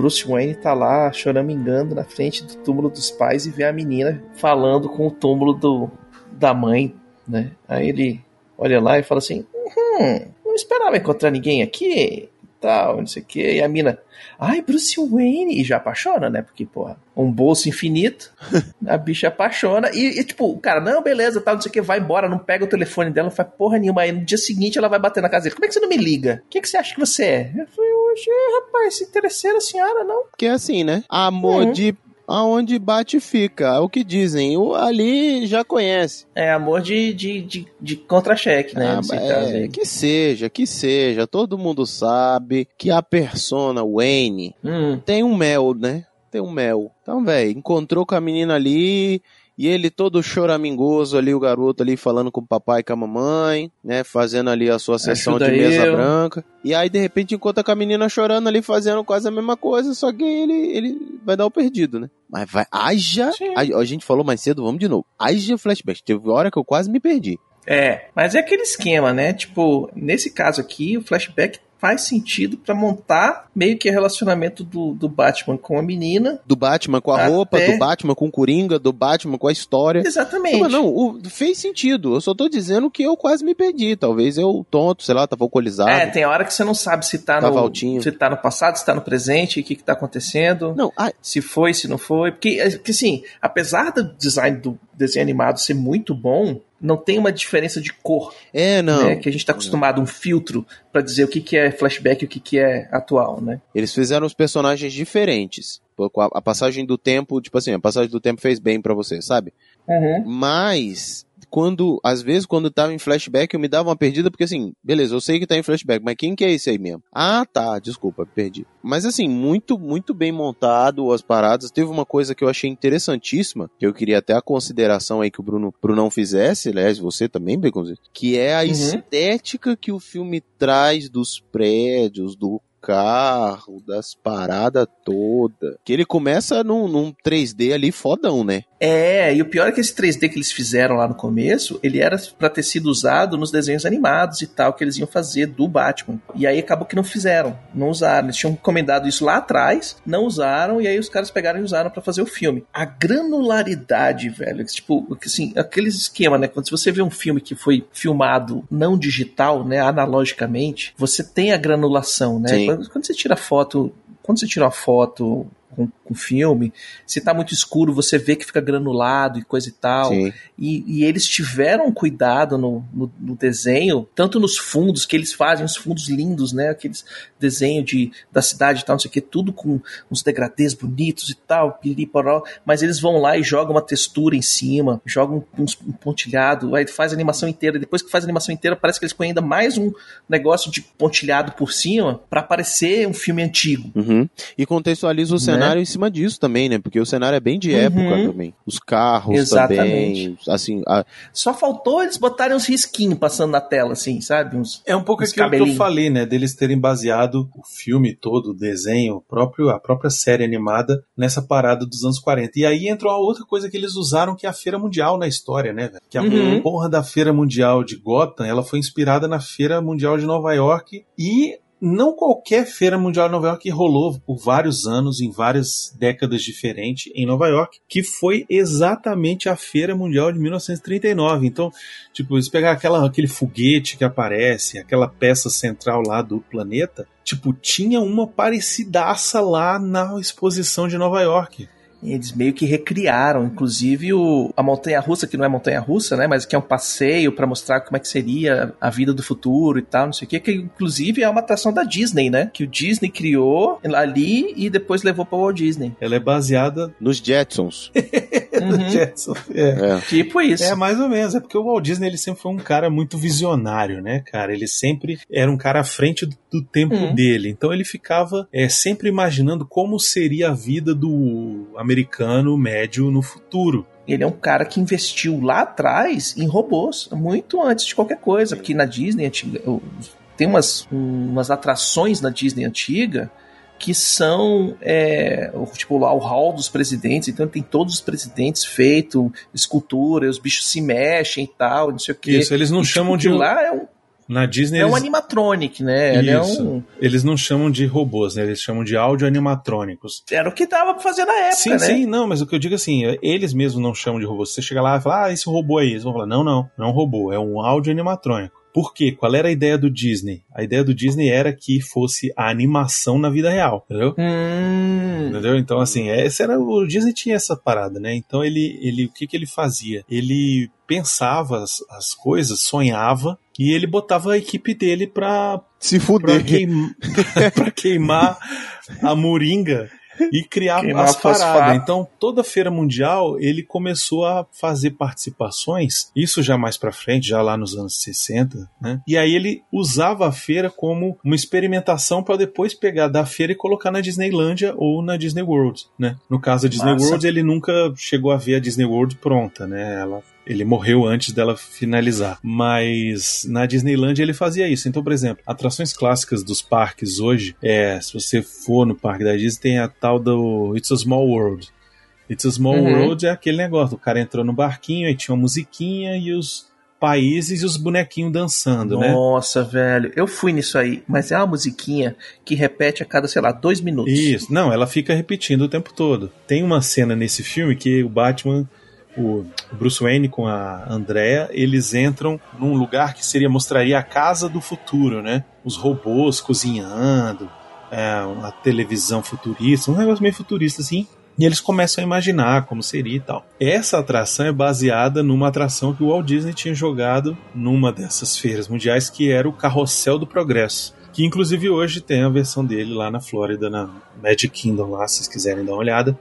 Bruce Wayne tá lá choramingando na frente do túmulo dos pais e vê a menina falando com o túmulo do, da mãe, né? Aí ele olha lá e fala assim: Hum, não esperava encontrar ninguém aqui tal, não sei o que. E a mina, ai, Bruce Wayne, e já apaixona, né? Porque, porra, um bolso infinito, a bicha apaixona. E, e, tipo, o cara, não, beleza, tal, não sei o que, vai embora, não pega o telefone dela, não faz porra nenhuma. Aí no dia seguinte ela vai bater na casa dele. Como é que você não me liga? O que, que você acha que você é? Eu falei, hoje, rapaz, interesseira a senhora, não. Porque é assim, né? Amor Uhum. de aonde bate fica. É o que dizem. O ali já conhece. É amor de, de, de, de contra-cheque, né? Ah, é, que seja, que seja. Todo mundo sabe que a persona Wayne Hum, tem um mel, né? Tem um mel. Então, velho, encontrou com a menina ali e ele todo choramingoso ali, o garoto ali falando com o papai e com a mamãe, né? Fazendo ali a sua sessão Ajuda de mesa eu. branca. E aí, de repente, encontra com a menina chorando ali, fazendo quase a mesma coisa, só que ele, ele vai dar o perdido, né? Mas vai, haja. A gente falou mais cedo, vamos de novo. Haja flashback. Teve hora que eu quase me perdi. É, mas é aquele esquema, né? Tipo, nesse caso aqui, o flashback faz sentido pra montar meio que o relacionamento do, do Batman com a menina. Do Batman com a Até- roupa, do Batman com o Coringa, do Batman com a história. Exatamente. Não, mas não, o- fez sentido. Eu só tô dizendo que eu quase me perdi. Talvez eu, tonto, sei lá, tava alcoolizado. É, tem hora que você não sabe se tá, Tava no, altinho. se tá no passado, se tá no presente, o que que tá acontecendo. Não, ah, Se foi, se não foi. Porque, é, porque assim, apesar do design do desenho animado ser muito bom, não tem uma diferença de cor, é, não. né? Que a gente tá acostumado, um filtro pra dizer o que, que é flashback e o que, que é atual, né? Eles fizeram os personagens diferentes. A passagem do tempo, tipo assim, a passagem do tempo fez bem pra você, sabe? Uhum. Mas, quando, às vezes, quando tava em flashback, eu me dava uma perdida, porque assim, beleza, eu sei que tá em flashback, mas quem que é esse aí mesmo? Ah, tá, desculpa, perdi. Mas assim, muito, muito bem montado as paradas. Teve uma coisa que eu achei interessantíssima, que eu queria até a consideração aí que o Bruno, Bruno fizesse, aliás, você também, Baconzito, que é a Uhum. estética que o filme traz dos prédios, do carro, das paradas toda. Que ele começa num, num 3D ali fodão, né? É, e o pior é que esse 3D que eles fizeram lá no começo, ele era pra ter sido usado nos desenhos animados e tal, que eles iam fazer do Batman. E aí acabou que não fizeram, não usaram. Eles tinham encomendado isso lá atrás, não usaram, e aí os caras pegaram e usaram pra fazer o filme. A granularidade, velho, tipo, assim, aqueles esquema, né? Quando você vê um filme que foi filmado não digital, né, analogicamente, você tem a granulação, né? Sim. Quando, você tira foto, quando você tira uma foto com, com filme, se tá muito escuro, você vê que fica granulado e coisa e tal. E, e eles tiveram cuidado no, no, no desenho, tanto nos fundos, que eles fazem uns fundos lindos, né? Aqueles desenhos de, da cidade e tal, não sei o que, tudo com uns degradês bonitos e tal, piriporó, mas eles vão lá e jogam uma textura em cima, jogam uns, um pontilhado, aí faz a animação inteira, depois que faz a animação inteira, parece que eles põem ainda mais um negócio de pontilhado por cima, pra parecer um filme antigo. Uhum. E contextualiza o Né? Cenário em cima disso também, né? Porque o cenário é bem de Uhum. época também. Os carros Exatamente. também. Assim, a- Só faltou eles botarem uns risquinhos passando na tela, assim, sabe? Uns, É um pouco aquilo que eu falei, né? Deles terem baseado o filme todo, o desenho, o próprio, a própria série animada nessa parada dos anos 40. E aí entrou a outra coisa que eles usaram, que é a Feira Mundial na história, né? velho? Que a Uhum. porra da Feira Mundial de Gotham, ela foi inspirada na Feira Mundial de Nova York e não qualquer Feira Mundial de Nova York rolou por vários anos, em várias décadas diferentes em Nova York, que foi exatamente a Feira Mundial de 1939. Então, Tipo, eles pegaram aquela, aquele foguete que aparece, aquela peça central lá do planeta, tipo, tinha uma parecidaça lá na exposição de Nova York. Eles meio que recriaram, inclusive o, a montanha russa, que não é montanha russa, né? Mas que é um passeio pra mostrar como é que seria a vida do futuro e tal, não sei o que, que inclusive é uma atração da Disney, né? Que o Disney criou ali e depois levou pra Walt Disney. Ela é baseada nos Jetsons. Uhum. Jetson. É. É. Tipo isso. É, mais ou menos. É porque o Walt Disney ele sempre foi um cara muito visionário, né, cara? Ele sempre era um cara à frente do, do tempo Uhum. dele. Então ele ficava é, sempre imaginando como seria a vida do americano médio no futuro. Ele é um cara que investiu lá atrás em robôs, muito antes de qualquer coisa, porque na Disney antiga, tem umas, umas atrações na Disney antiga que são é, o- tipo lá o hall dos presidentes, então tem todos os presidentes feito, escultura, os bichos se mexem e tal, não sei o que. Isso, eles não chamam de. lá é um, Na Disney é um eles, animatronic, né? É Isso. um, eles não chamam de robôs, né? Eles chamam de áudio animatrônicos. era o que dava pra fazer na época, sim, né? sim, não, mas o que eu digo assim, eles mesmos não chamam de robô. Você chega lá e fala, ah, esse robô aí. Eles vão falar, não, não, não é um robô, é um áudio animatrônico. Por quê? Qual era a ideia do Disney? A ideia do Disney era que fosse a animação na vida real, entendeu? Hum, Entendeu? Então, assim, esse era, o Disney tinha essa parada, né? Então, ele, ele, o que, que ele fazia? Ele pensava as, as coisas, sonhava, e ele botava a equipe dele pra, Se pra, fuder. queim- pra queimar a moringa e criar Queimar as paradas. Então, toda feira mundial, ele começou a fazer participações, isso já mais pra frente, já lá nos anos 60, né? E aí ele usava a feira como uma experimentação para depois pegar da feira e colocar na Disneylândia ou na Disney World, né? No caso da Disney Massa. World, ele nunca chegou a ver a Disney World pronta, né? Ela ele morreu antes dela finalizar. Mas na Disneyland ele fazia isso. Então, por exemplo, atrações clássicas dos parques hoje, é, se você for no parque da Disney, tem a tal do It's a Small World. It's a Small Uhum. World é aquele negócio, o cara entrou no barquinho, aí tinha uma musiquinha e os países e os bonequinhos dançando, né? Nossa, velho, eu fui nisso aí, mas é uma musiquinha que repete a cada, sei lá, dois minutos. Isso, não, ela fica repetindo o tempo todo. Tem uma cena nesse filme que o Batman, o Bruce Wayne com a Andrea, eles entram num lugar que seria mostraria a casa do futuro, né? Os robôs cozinhando, é, uma televisão futurista, um negócio meio futurista assim. E eles começam a imaginar como seria e tal. Essa atração é baseada numa atração que o Walt Disney tinha jogado numa dessas feiras mundiais, que era o Carrossel do Progresso. Que inclusive hoje tem a versão dele lá na Flórida, na Magic Kingdom lá, se vocês quiserem dar uma olhada.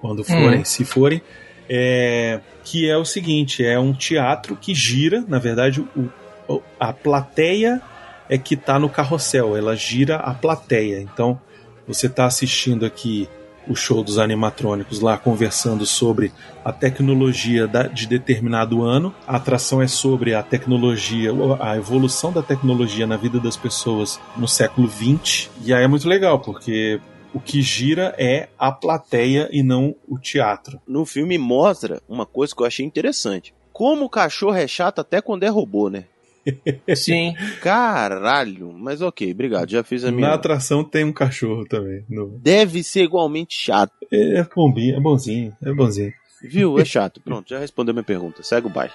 Quando forem, Hum. se forem. É, que é o seguinte: é um teatro que gira, na verdade, o, a plateia é que tá no carrossel, ela gira a plateia. Então, você tá assistindo aqui o show dos animatrônicos lá conversando sobre a tecnologia de determinado ano. A atração é sobre a tecnologia, a evolução da tecnologia na vida das pessoas no século XX. E aí é muito legal, porque o que gira é a plateia e não o teatro. No filme mostra uma coisa que eu achei interessante. Como o cachorro é chato até quando é robô, né? Sim. Caralho, mas ok, obrigado, já fiz a Na minha. atração tem um cachorro também. no- Deve ser igualmente chato, É, é bombinho, é bonzinho, é bonzinho. viu? É chato. Pronto, já respondeu minha pergunta. Segue o baixo.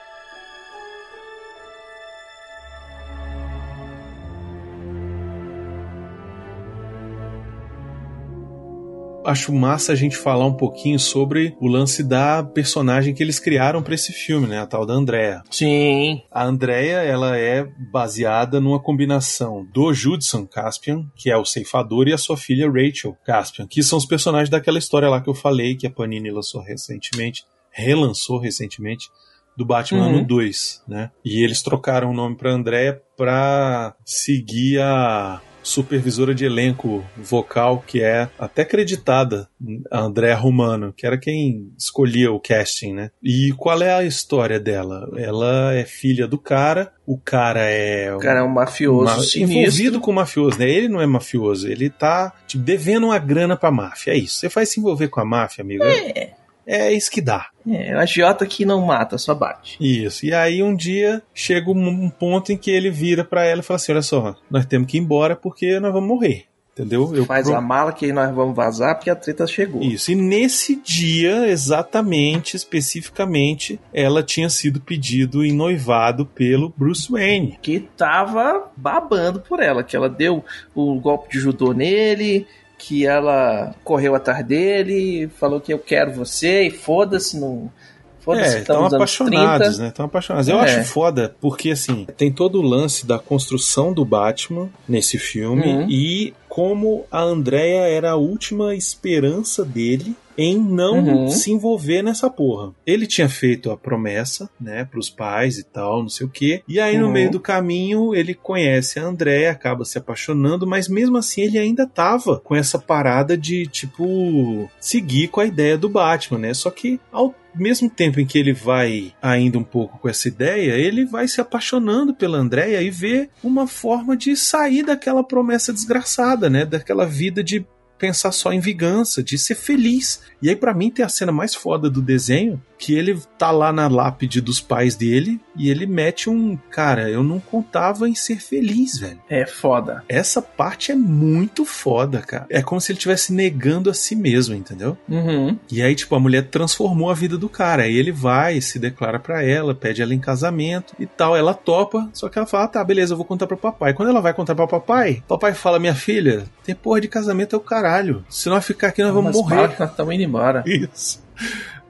Acho massa a gente falar um pouquinho sobre o lance da personagem que eles criaram pra esse filme, né? A tal da Andrea. Sim. A Andrea, ela é baseada numa combinação do Judson Caspian, que é o ceifador, e a sua filha Rachel Caspian, que são os personagens daquela história lá que eu falei, que a Panini lançou recentemente, relançou recentemente, do Batman Uhum. ano 2, né? E eles trocaram o nome pra Andrea pra seguir a supervisora de elenco vocal, que é até acreditada, a Andrea Romano, que era quem escolhia o casting, né? E qual é a história dela? Ela é filha do cara, o cara é O cara é um mafioso ma- sinistro. envolvido com o mafioso, né? Ele não é mafioso, ele tá tipo, devendo uma grana pra máfia. É isso. Você faz se envolver com a máfia, amigo. É. É isso que dá. É, o agiota que não mata, só bate. Isso. E aí um dia chega um ponto em que ele vira pra ela e fala assim: Olha só, nós temos que ir embora porque nós vamos morrer. Entendeu? Eu Faz pro- a mala que nós vamos vazar porque a treta chegou. Isso. E nesse dia, exatamente, especificamente, ela tinha sido pedido em noivado pelo Bruce Wayne. Que tava babando por ela, que ela deu o golpe de judô nele, que ela correu atrás dele, falou que eu quero você e foda-se, não. Foda-se, É, estão anos apaixonados, 30. né? Estão apaixonados. Eu É. acho foda, porque assim, tem todo o lance da construção do Batman nesse filme Uhum. e como a Andrea era a última esperança dele em não Uhum. se envolver nessa porra. Ele tinha feito a promessa, né, pros pais e tal, não sei o quê. E aí no Uhum. meio do caminho ele conhece a Andrea, acaba se apaixonando, mas mesmo assim ele ainda tava com essa parada de tipo seguir com a ideia do Batman, né? Só que ao mesmo tempo em que ele vai ainda um pouco com essa ideia, ele vai se apaixonando pela Andrea e vê uma forma de sair daquela promessa desgraçada, né? Daquela vida de pensar só em vingança, de ser feliz. E aí pra mim tem a cena mais foda do desenho, que ele tá lá na lápide dos pais dele e ele mete um, cara, eu não contava em ser feliz, velho. É foda. Essa parte é muito foda, cara. É como se ele estivesse negando a si mesmo, entendeu? Uhum. E aí, tipo, a mulher transformou a vida do cara. Aí ele vai, se declara pra ela, pede ela em casamento e tal. Ela topa, só que ela fala: ah, tá, beleza, eu vou contar pro papai. Quando ela vai contar pro papai, papai fala: minha filha, ter porra de casamento é o caralho. Se nós ficar aqui, nós vamos morrer. nós estamos indo embora. Isso.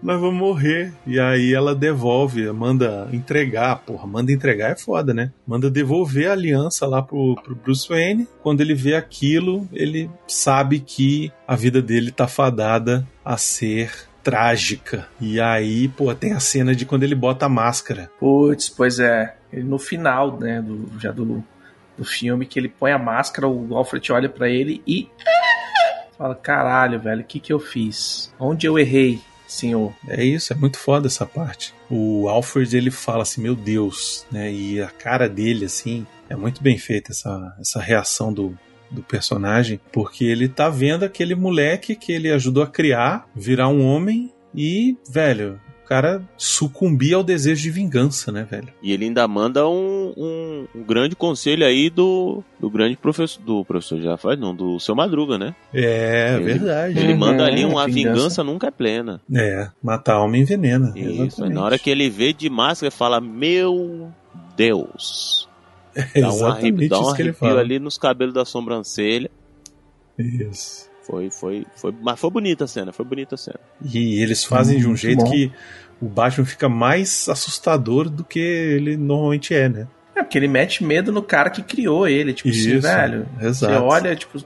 Nós vamos morrer. E aí ela devolve, manda entregar, porra, manda entregar é foda, né? Manda devolver a aliança lá pro, pro Bruce Wayne. Quando ele vê aquilo, ele sabe que a vida dele tá fadada a ser trágica. E aí, pô, tem a cena de quando ele bota a máscara. Putz, pois é. Ele no final, né, do, já do, do filme, que ele põe a máscara, o Alfred olha pra ele e. Fala, caralho, velho, o que que eu fiz? Onde eu errei, senhor? É isso, é muito foda essa parte. O Alfred ele fala assim, meu Deus, né? E a cara dele, assim, é muito bem feita essa, essa reação do, do personagem, porque ele tá vendo aquele moleque que ele ajudou a criar virar um homem e, velho, cara sucumbir ao desejo de vingança, né, velho? E ele ainda manda um, um, um grande conselho aí do, do grande professor. Do professor já faz, não, do seu Madruga, né? É, Ele- verdade. Ele Uhum, manda ali uma vingança. vingança. nunca é plena. É, matar alma envenena. Isso. exatamente. Na hora que ele vê de máscara, ele fala: Meu Deus. É Dá um arrepio, dá um arrepio ali nos cabelos da sobrancelha. Isso. Foi, foi, foi. Mas foi bonita a cena, foi bonita a cena. E eles fazem de um jeito bom. que o Batman fica mais assustador do que ele normalmente é, né? É, porque ele mete medo no cara que criou ele. Tipo assim, Isso, velho. exato. Você olha, tipo,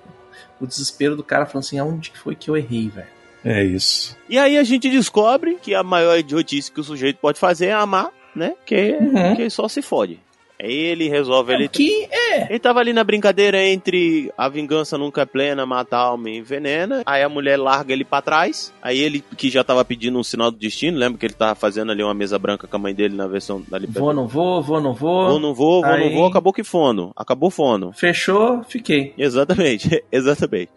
o desespero do cara falando assim, aonde que foi que eu errei, velho? É isso. E aí a gente descobre que a maior idiotice que o sujeito pode fazer é amar, né? Que, Uhum. que só se fode. Ele resolve, ele, Que é. ele tava ali na brincadeira entre a vingança nunca é plena, matar a alma e envenena. Aí a mulher larga ele pra trás. Aí ele, que já tava pedindo um sinal do destino, lembra que ele tava fazendo ali uma mesa branca com a mãe dele na versão da Liberdade? Vou, não vou, vou, não vou. Vou, não vou, vou, Aí- não vou, acabou que fono. Acabou fono. Fechou, fiquei. Exatamente, exatamente.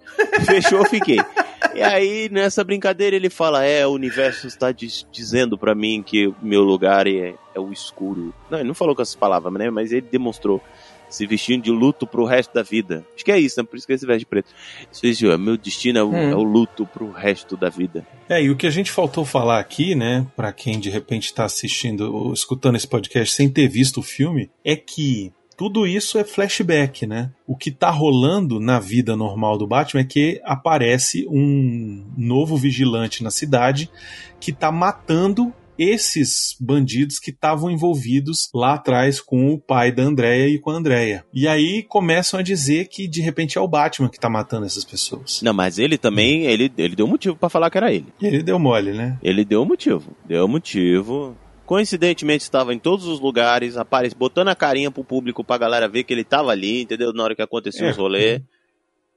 Fechou, fiquei. E aí, nessa brincadeira, ele fala: É, o universo está diz- dizendo pra mim que meu lugar é, é o escuro. Não, ele não falou com essas palavras, né? Mas ele demonstrou se vestindo de luto pro resto da vida. Acho que é isso, né? Por isso que ele se veste de preto. Isso diz, "Ó, meu destino é o, Hum. é o luto pro resto da vida. É, e o que a gente faltou falar aqui, né, Pra quem de repente tá assistindo ou escutando esse podcast sem ter visto o filme, é que tudo isso é flashback, né? O que tá rolando na vida normal do Batman é que aparece um novo vigilante na cidade que tá matando esses bandidos que estavam envolvidos lá atrás com o pai da Andrea e com a Andrea. E aí começam a dizer que de repente é o Batman que tá matando essas pessoas. Não, mas ele também, ele, ele deu motivo pra falar que era ele. Ele deu mole, né? Ele deu motivo. Deu motivo. Coincidentemente estava em todos os lugares, aparece, botando a carinha pro público pra galera ver que ele tava ali, entendeu? Na hora que aconteceu É. os rolês.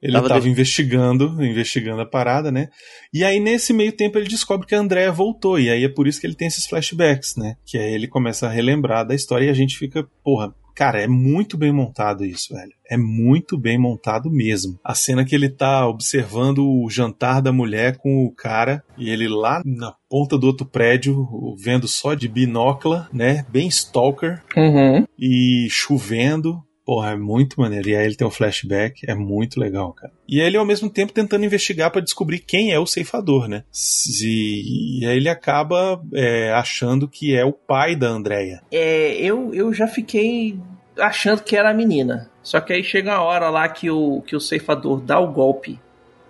Ele Tava estava de- investigando, investigando a parada, né? E aí, nesse meio tempo, ele descobre que a Andrea voltou. E aí é por isso que ele tem esses flashbacks, né? Que aí ele começa a relembrar da história e a gente fica, porra, cara, é muito bem montado isso, velho. É muito bem montado mesmo. A cena que ele tá observando o jantar da mulher com o cara e ele lá na ponta do outro prédio, vendo só de binócula, né? Bem stalker Uhum. e chovendo. Porra, é muito maneiro. E aí ele tem um flashback, é muito legal, cara. E ele, ao mesmo tempo, tentando investigar pra descobrir quem é o ceifador, né? Se- E aí ele acaba é, achando que é o pai da Andrea. É, eu, eu já fiquei achando que era a menina. Só que aí chega a hora lá que o, que o ceifador dá o golpe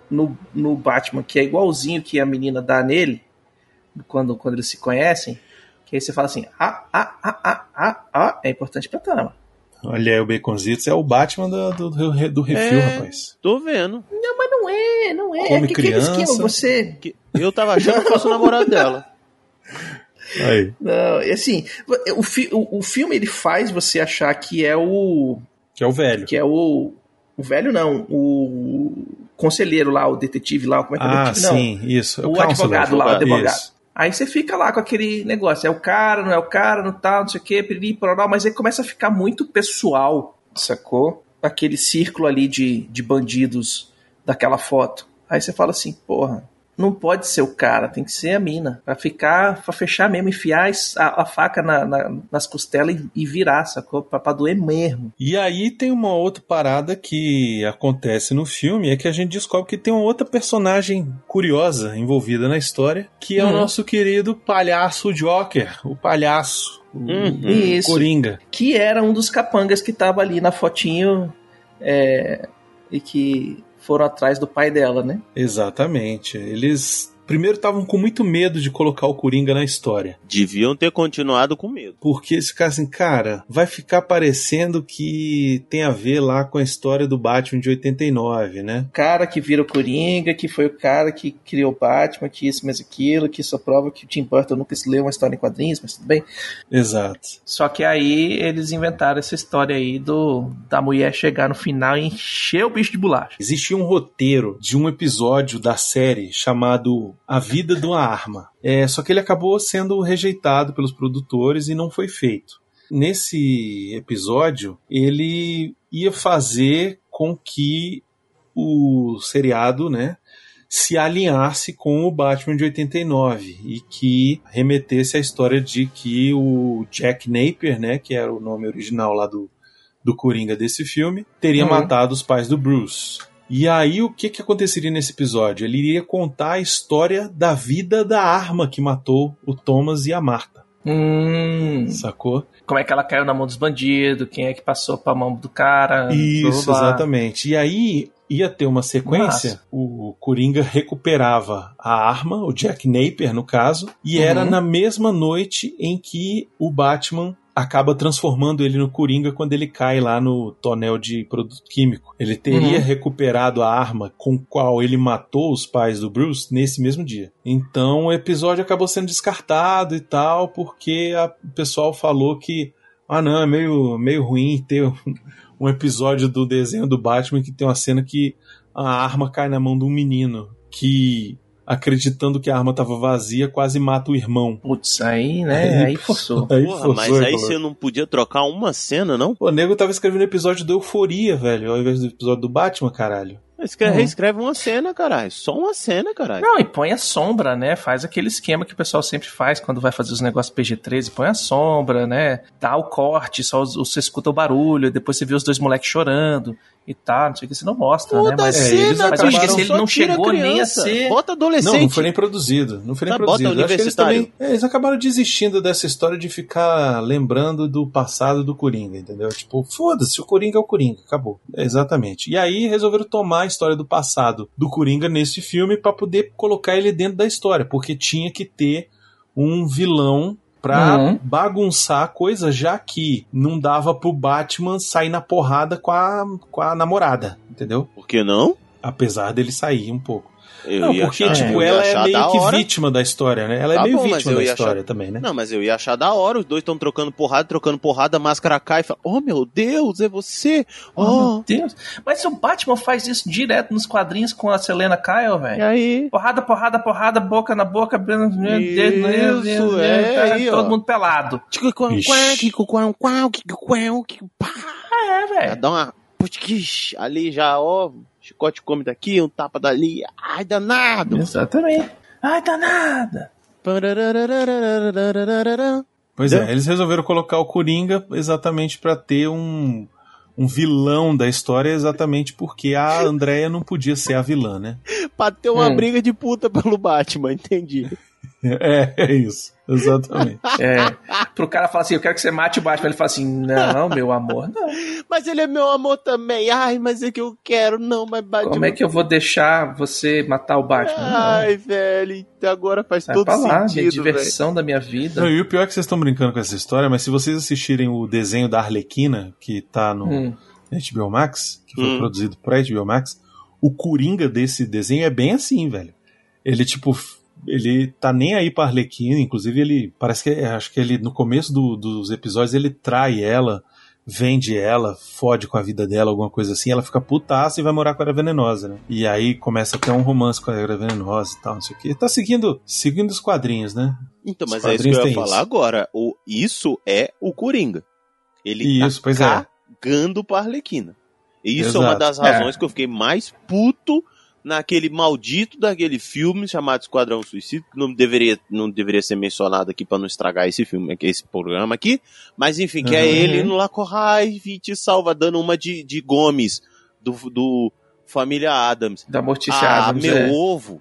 no, no Batman, que é igualzinho que a menina dá nele, quando, quando eles se conhecem. Que aí você fala assim: ah, ah, ah, ah, ah, ah, é importante pra trama. Olha aí, o Baconzitos é o Batman do, do, do, do refil, É. rapaz. Tô vendo. Não, mas não é, não é. Come que aquele criança. esquema, você. Que- Eu tava achando que fosse o namorado dela. Aí. Não, é assim, o, fi, o, o filme ele faz você achar que é o. Que é o velho. Que é o. O velho não, o conselheiro lá, o detetive lá, como é que é o Ah, detetive? Não. sim, isso. É o counselor. advogado lá, o advogado. Isso. Aí você fica lá com aquele negócio, é o cara, não é o cara, não tal, não sei o que, piriri, pororó, mas aí começa a ficar muito pessoal, sacou? Aquele círculo ali de, de bandidos daquela foto. Aí você fala assim, porra, não pode ser o cara, tem que ser a mina. Pra ficar, pra fechar mesmo, enfiar a, a faca na- na- nas costelas e, e virar, sacou? Pra, pra doer mesmo. E aí tem uma outra parada que acontece no filme, é que a gente descobre que tem uma outra personagem curiosa envolvida na história, que é o Uhum. nosso querido palhaço Joker, o palhaço, o, Uhum. Isso. Coringa. que era um dos capangas que tava ali na fotinho é, e que foram atrás do pai dela, né? Exatamente. Eles primeiro estavam com muito medo de colocar o Coringa na história. Deviam ter continuado com medo. Porque eles ficaram assim, cara, vai ficar parecendo que tem a ver lá com a história do Batman de 89, né? O cara que vira o Coringa, que foi o cara que criou o Batman, que isso, mas aquilo, que isso prova que o Tim Burton nunca se leu uma história em quadrinhos, mas tudo bem. Exato. Só que aí eles inventaram essa história aí do da mulher chegar no final e encher o bicho de bolacha. Existia um roteiro de um episódio da série chamado A Vida de uma Arma. É, só que ele acabou sendo rejeitado pelos produtores e não foi feito. Nesse episódio, ele ia fazer com que o seriado, né, se alinhasse com o Batman de 89 e que remetesse à história de que o Jack Napier, né, que era o nome original lá do, do Coringa desse filme, teria Uhum. matado os pais do Bruce. E aí o que, que aconteceria nesse episódio? Ele iria contar a história da vida da arma que matou o Thomas e a Marta. Hum, Sacou? como é que ela caiu na mão dos bandidos, quem é que passou pra mão do cara. Isso, exatamente. E aí ia ter uma sequência, Massa. o Coringa recuperava a arma, o Jack Napier no caso, e era Uhum. na mesma noite em que o Batman acaba transformando ele no Coringa quando ele cai lá no tonel de produto químico. Ele teria Uhum. recuperado a arma com qual ele matou os pais do Bruce nesse mesmo dia. Então o episódio acabou sendo descartado e tal, porque a- o pessoal falou que ah não, é meio, meio ruim ter um, um episódio do desenho do Batman que tem uma cena que a arma cai na mão de um menino que acreditando que a arma estava vazia, quase mata o irmão. Putz, aí, né? Aí forçou. Aí Porra, forçou, mas aí falou. você não podia trocar uma cena, não? Pô, o nego tava escrevendo episódio do Euforia, velho, ao invés do episódio do Batman, caralho. Escreve, Uhum. Reescreve uma cena, caralho. Só uma cena, caralho. Não, e põe a sombra, né? Faz aquele esquema que o pessoal sempre faz quando vai fazer os negócios PG-13. Põe a sombra, né? Dá o corte, só os- você escuta o barulho, depois você vê os dois moleques chorando e tal. Não sei o que, você não mostra, né? Mas, é, eles cena, mas eu acho que ele não chegou nem a ser. Bota adolescente. Não, não foi nem produzido. Não foi nem Tá, produzido. Eu Acho que eles também. é, eles acabaram desistindo dessa história de ficar lembrando do passado do Coringa, entendeu? Tipo, foda-se, o Coringa é o Coringa, acabou. É, exatamente. E aí resolveram tomar a história do passado do Coringa nesse filme pra poder colocar ele dentro da história, porque tinha que ter um vilão pra Uhum. bagunçar a coisa, já que não dava pro Batman sair na porrada com a, com a namorada, entendeu? Por que não? Apesar dele sair um pouco. Eu não, porque, achar- tipo, ela é meio que hora. vítima da história, né? Ela é Tá meio bom, vítima da ia história achar- também, né? Não, mas eu ia achar da hora. Os dois estão trocando porrada, trocando porrada, a máscara cai e fala: Oh meu Deus, é você! Oh, Oh! meu Deus. Mas o Batman faz isso direto nos quadrinhos com a Selena Kyle, E velho. aí? Porrada, porrada, porrada, boca na boca, dedo, dedo, Isso, é, aí, todo ó. mundo pelado. É, velho. Dá uma. Ali já, ó, chicote come daqui, um tapa dali. Ai, danado! Exatamente. Ai, danada. Pois é, eles resolveram colocar o Coringa exatamente pra ter um, um vilão da história, exatamente porque a Andrea não podia ser a vilã, né? pra ter uma Hum. briga de puta pelo Batman, entendi. É, é isso, exatamente. É. Pro cara falar assim, eu quero que você mate o Batman. Ele fala assim, não, meu amor, não. Mas ele é meu amor também. Ai, mas é que eu quero, não, mas Batman. Como é que eu vou deixar você matar o Batman? Não. Ai, velho, agora faz Vai todo pra lá, sentido, velho. diversão da minha vida. Não, e o pior é que vocês estão brincando com essa história, mas se vocês assistirem o desenho da Arlequina, que tá no Hum. HBO Max, que foi Hum. produzido por HBO Max, o Coringa desse desenho é bem assim, velho. Ele, tipo, ele tá nem aí pra Arlequina, inclusive ele, parece que, acho que ele, no começo do- dos episódios, ele trai ela, vende ela, fode com a vida dela, alguma coisa assim, ela fica putaça e vai morar com a Era Venenosa, né? E aí começa a ter um romance com a Era Venenosa e tal, não sei o que. Tá seguindo, seguindo os quadrinhos, né? Então, mas é isso que eu ia falar isso. agora. O, isso é o Coringa. Ele Isso, tá pois é. cagando pra Arlequina. E isso é uma Exato. das razões que eu fiquei mais puto naquele maldito daquele filme chamado Esquadrão Suicida, que não deveria, não deveria ser mencionado aqui pra não estragar esse filme, esse programa aqui. Mas enfim, que é Uhum. ele no lá, ai, vi, te salva, dando uma de, de Gomes, do, do Família Adams. Da Morticia Ah, Adams, meu é. ovo.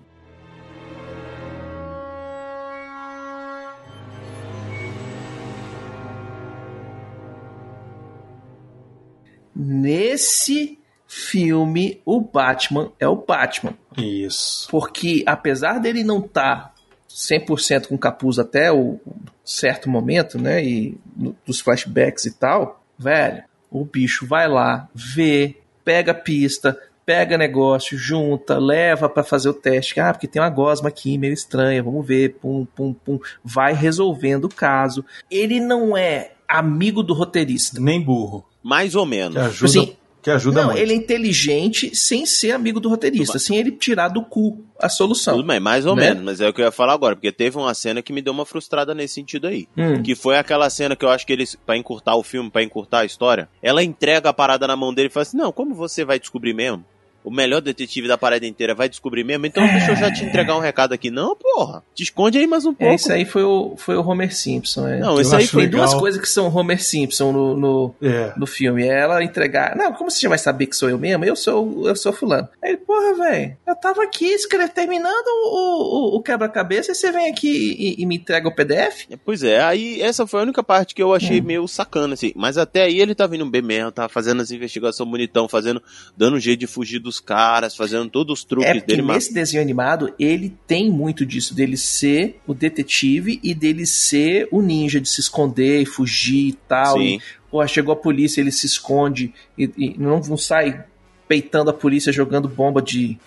Nesse filme, o Batman é o Batman. Isso. Porque apesar dele não estar 100% com capuz até o certo momento, né, e no- dos flashbacks e tal, velho, o bicho vai lá, vê, pega a pista, pega negócio, junta, leva pra fazer o teste. Ah, porque tem uma gosma aqui meio estranha, vamos ver, pum, pum, pum, vai resolvendo o caso. Ele não é amigo do roteirista. Nem burro. Mais ou menos. Ajuda, Assim, que ajuda não, muito. ele é inteligente sem ser amigo do roteirista, sem ele tirar do cu a solução. Tudo bem, mais ou Né? menos, mas é o que eu ia falar agora, porque teve uma cena que me deu uma frustrada nesse sentido aí. Hum. Que foi aquela cena que eu acho que eles, pra encurtar o filme, pra encurtar a história, ela entrega a parada na mão dele e fala assim: Não, como você vai descobrir mesmo? O melhor detetive da parada inteira vai descobrir mesmo? Então deixa eu já te entregar um recado aqui. Não, porra, te esconde aí mais um pouco. É, isso aí foi o, foi o Homer Simpson. É. Não, esse aí foi Tem legal. duas coisas que são Homer Simpson no, no, É. no filme. É ela entregar. Não, como você já vai saber que sou eu mesmo? Eu sou, eu sou fulano. Aí, porra, velho. Eu tava aqui escreve, terminando o, o, o quebra-cabeça e você vem aqui e, e me entrega o PDF? Pois é, aí essa foi a única parte que eu achei meio sacana, assim. Mas até aí ele tá vindo bem mesmo, tá fazendo as investigações bonitão, fazendo, dando um jeito de fugir dos caras, fazendo todos os truques É porque dele, mas nesse desenho animado ele tem muito disso, dele ser o detetive e dele ser o ninja, de se esconder e fugir e tal. Sim. E, porra, chegou a polícia, ele se esconde e, e não, não sai peitando a polícia, jogando bomba de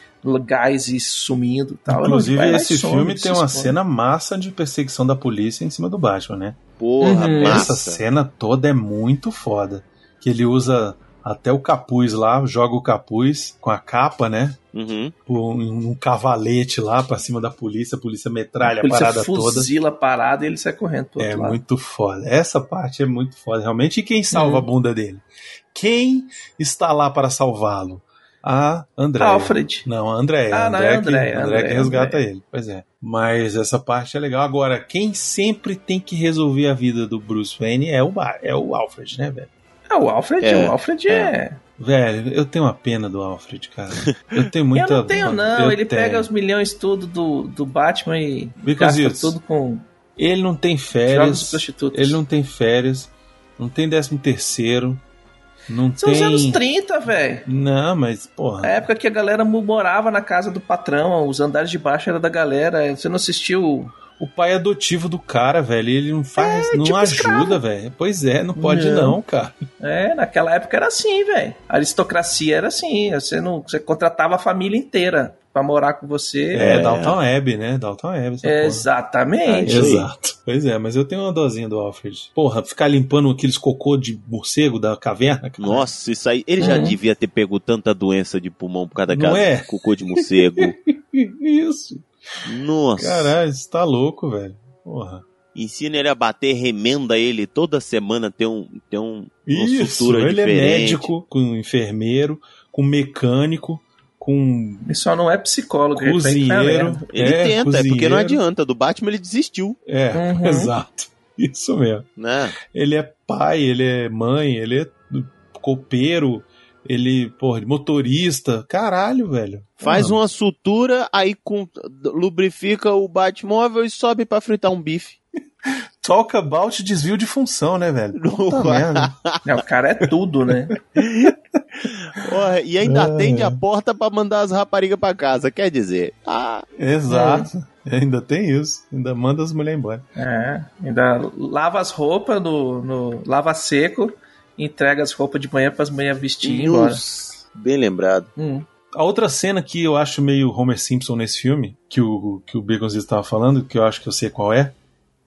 gás e sumindo e tal. Inclusive, Vai esse some, filme tem uma cena massa de perseguição da polícia em cima do Batman, né? porra, Uhum. massa. Essa cena toda é muito foda. Que ele usa até o capuz lá, joga o capuz com a capa, né? Uhum. Um, um cavalete lá pra cima da polícia, a polícia metralha A polícia a parada toda. fuzila a parada e ele sai correndo pro É outro lado. muito foda. Essa parte é muito foda, realmente. E quem salva Uhum. a bunda dele? Quem está lá para salvá-lo? A Andréia. Alfred. Não, a Andréia. Ah, a não, Andréia, é Andréia, que, Andréia que Andréia, resgata Andréia. ele. Pois é. Mas essa parte é legal. Agora, quem sempre tem que resolver a vida do Bruce Wayne é o, é o Alfred, né, velho? Ah, o Alfred, É, o Alfred é. Velho, eu tenho uma pena do Alfred, cara. Eu tenho muita. Eu não tenho, não. eu ele tenho. pega os milhões tudo do, do Batman e Because gasta it's- tudo com Ele não tem férias. Ele não tem férias. Não tem décimo terceiro. Não São tem. os anos 30, velho. Não, mas, porra. A época que a galera morava na casa do patrão, os andares de baixo era da galera. Você não assistiu? O pai adotivo do cara, velho, ele não faz, não tipo ajuda, escravo. velho. Pois é, não pode Não. não, cara. É, naquela época era assim, velho. A aristocracia era assim. Você não, você contratava a família inteira pra morar com você. É, Dalton Web, né? Dalton Web. porra. Exatamente. Exato. Pois é, mas eu tenho uma dozinha do Alfred. Porra, ficar limpando aqueles cocô de morcego da caverna, cara. Nossa, isso aí. Ele já Uhum. devia ter pego tanta doença de pulmão por causa Não daquela é? cocô de morcego. Isso. Nossa. Caralho, você tá louco, velho. Porra. Ensina ele a bater, remenda ele toda semana, tem um, tem um, uma Isso, sutura ele diferente. é médico, com enfermeiro, com mecânico, com Ele só não é psicólogo. ele cozinheiro. Ele tenta, é porque cozinheiro. não adianta. Do Batman ele desistiu, É, Uhum. exato. Isso mesmo. né? Ele é pai, ele é mãe, ele é copeiro, ele, porra, motorista. Caralho, velho. Faz Porra. uma sutura, aí com, lubrifica o Batmóvel e sobe pra fritar um bife. Talk about desvio de função, né, velho? Puta merda. É, o cara é tudo, né? Porra, e ainda É. atende a porta pra mandar as raparigas pra casa. Quer dizer, ah, Exato. Ainda tem isso. Ainda manda as mulheres embora. É. Ainda lava as roupas no, no lava seco, entrega as roupas de manhã pras manhãs vestir e ir embora. bem lembrado. Hum. A outra cena que eu acho meio Homer Simpson nesse filme, que o, que o Baconzitos estava falando, que eu acho que eu sei qual é,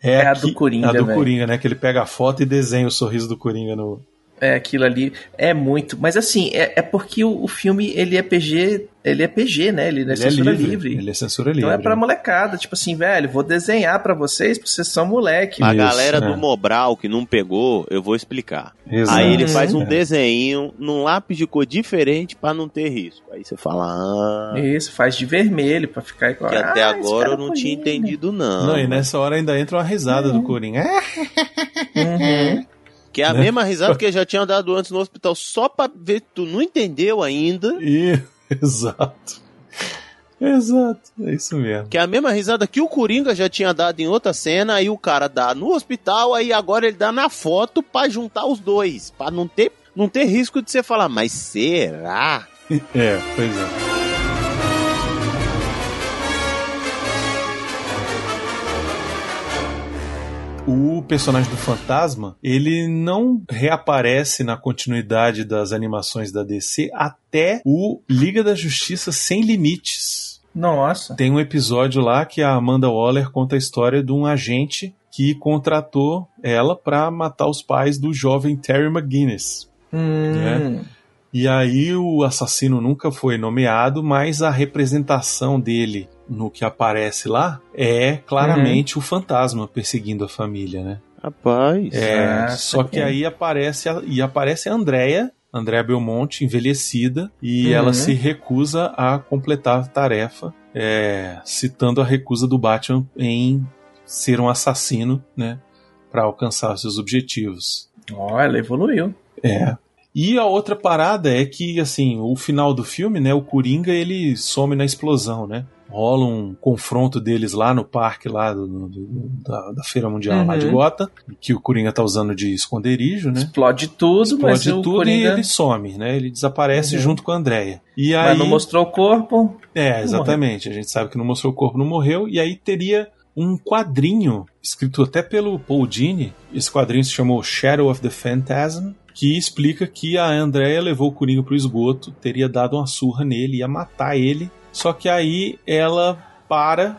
é, É a que- do Coringa, A do velho. Coringa, né? Que ele pega a foto e desenha o sorriso do Coringa no. É, aquilo ali é muito. Mas assim, é, é porque o, o filme ele é PG, ele é PG, né? Ele, é Ele é censura livre. livre. Ele é censura Então livre. é pra molecada, tipo assim, velho, vou desenhar pra vocês, porque vocês são moleque. A Isso, galera é. do Mobral que não pegou, eu vou explicar. Exato. Aí ele faz um É. desenho num lápis de cor diferente pra não ter risco. Aí você fala, ah, Isso, faz de vermelho pra ficar igual. que até Ah, agora eu não é tinha Coringa. entendido não. Não, e nessa hora ainda entra uma risada do Coringa. É, Uhum. Que é a Né? mesma risada que eu já tinha dado antes no hospital, só pra ver que tu não entendeu ainda. e... Exato. Exato. É isso mesmo. Que é a mesma risada que o Coringa já tinha dado em outra cena, aí o cara dá no hospital, aí agora ele dá na foto pra juntar os dois, pra não ter, não ter risco de você falar, mas será? É, pois é. O personagem do fantasma, ele não reaparece na continuidade das animações da DC até o Liga da Justiça Sem Limites. Nossa. Tem um episódio lá que a Amanda Waller conta a história de um agente que contratou ela para matar os pais do jovem Terry McGuinness. Hum. E aí o assassino nunca foi nomeado, mas a representação dele no que aparece lá é claramente o fantasma perseguindo a família, né? Rapaz. É, Ah, só que saquei. aí aparece a, e aparece a Andrea, Andrea Belmonte, envelhecida, e Uhum. ela se recusa a completar a tarefa, é, citando a recusa do Batman em ser um assassino, né, para alcançar seus objetivos. Ó, ela evoluiu. É. E a outra parada é que, assim, o final do filme, né, o Coringa, ele some na explosão, né? Rola um confronto deles lá no parque lá do, do- da, da Feira Mundial lá de Uhum. Gotham, que o Coringa tá usando de esconderijo, né? Explode tudo, mas Explode o tudo Coringa e ele some, né? Ele desaparece Uhum. junto com a Andrea. E aí, mas não mostrou o corpo. é, exatamente. A gente sabe que não mostrou o corpo, não morreu. E aí teria um quadrinho, escrito até pelo Paul Dini. Esse quadrinho se chamou Shadow of the Phantasm, que explica que a Andrea levou o Coringa pro esgoto, teria dado uma surra nele, ia matar ele. Só que aí ela para,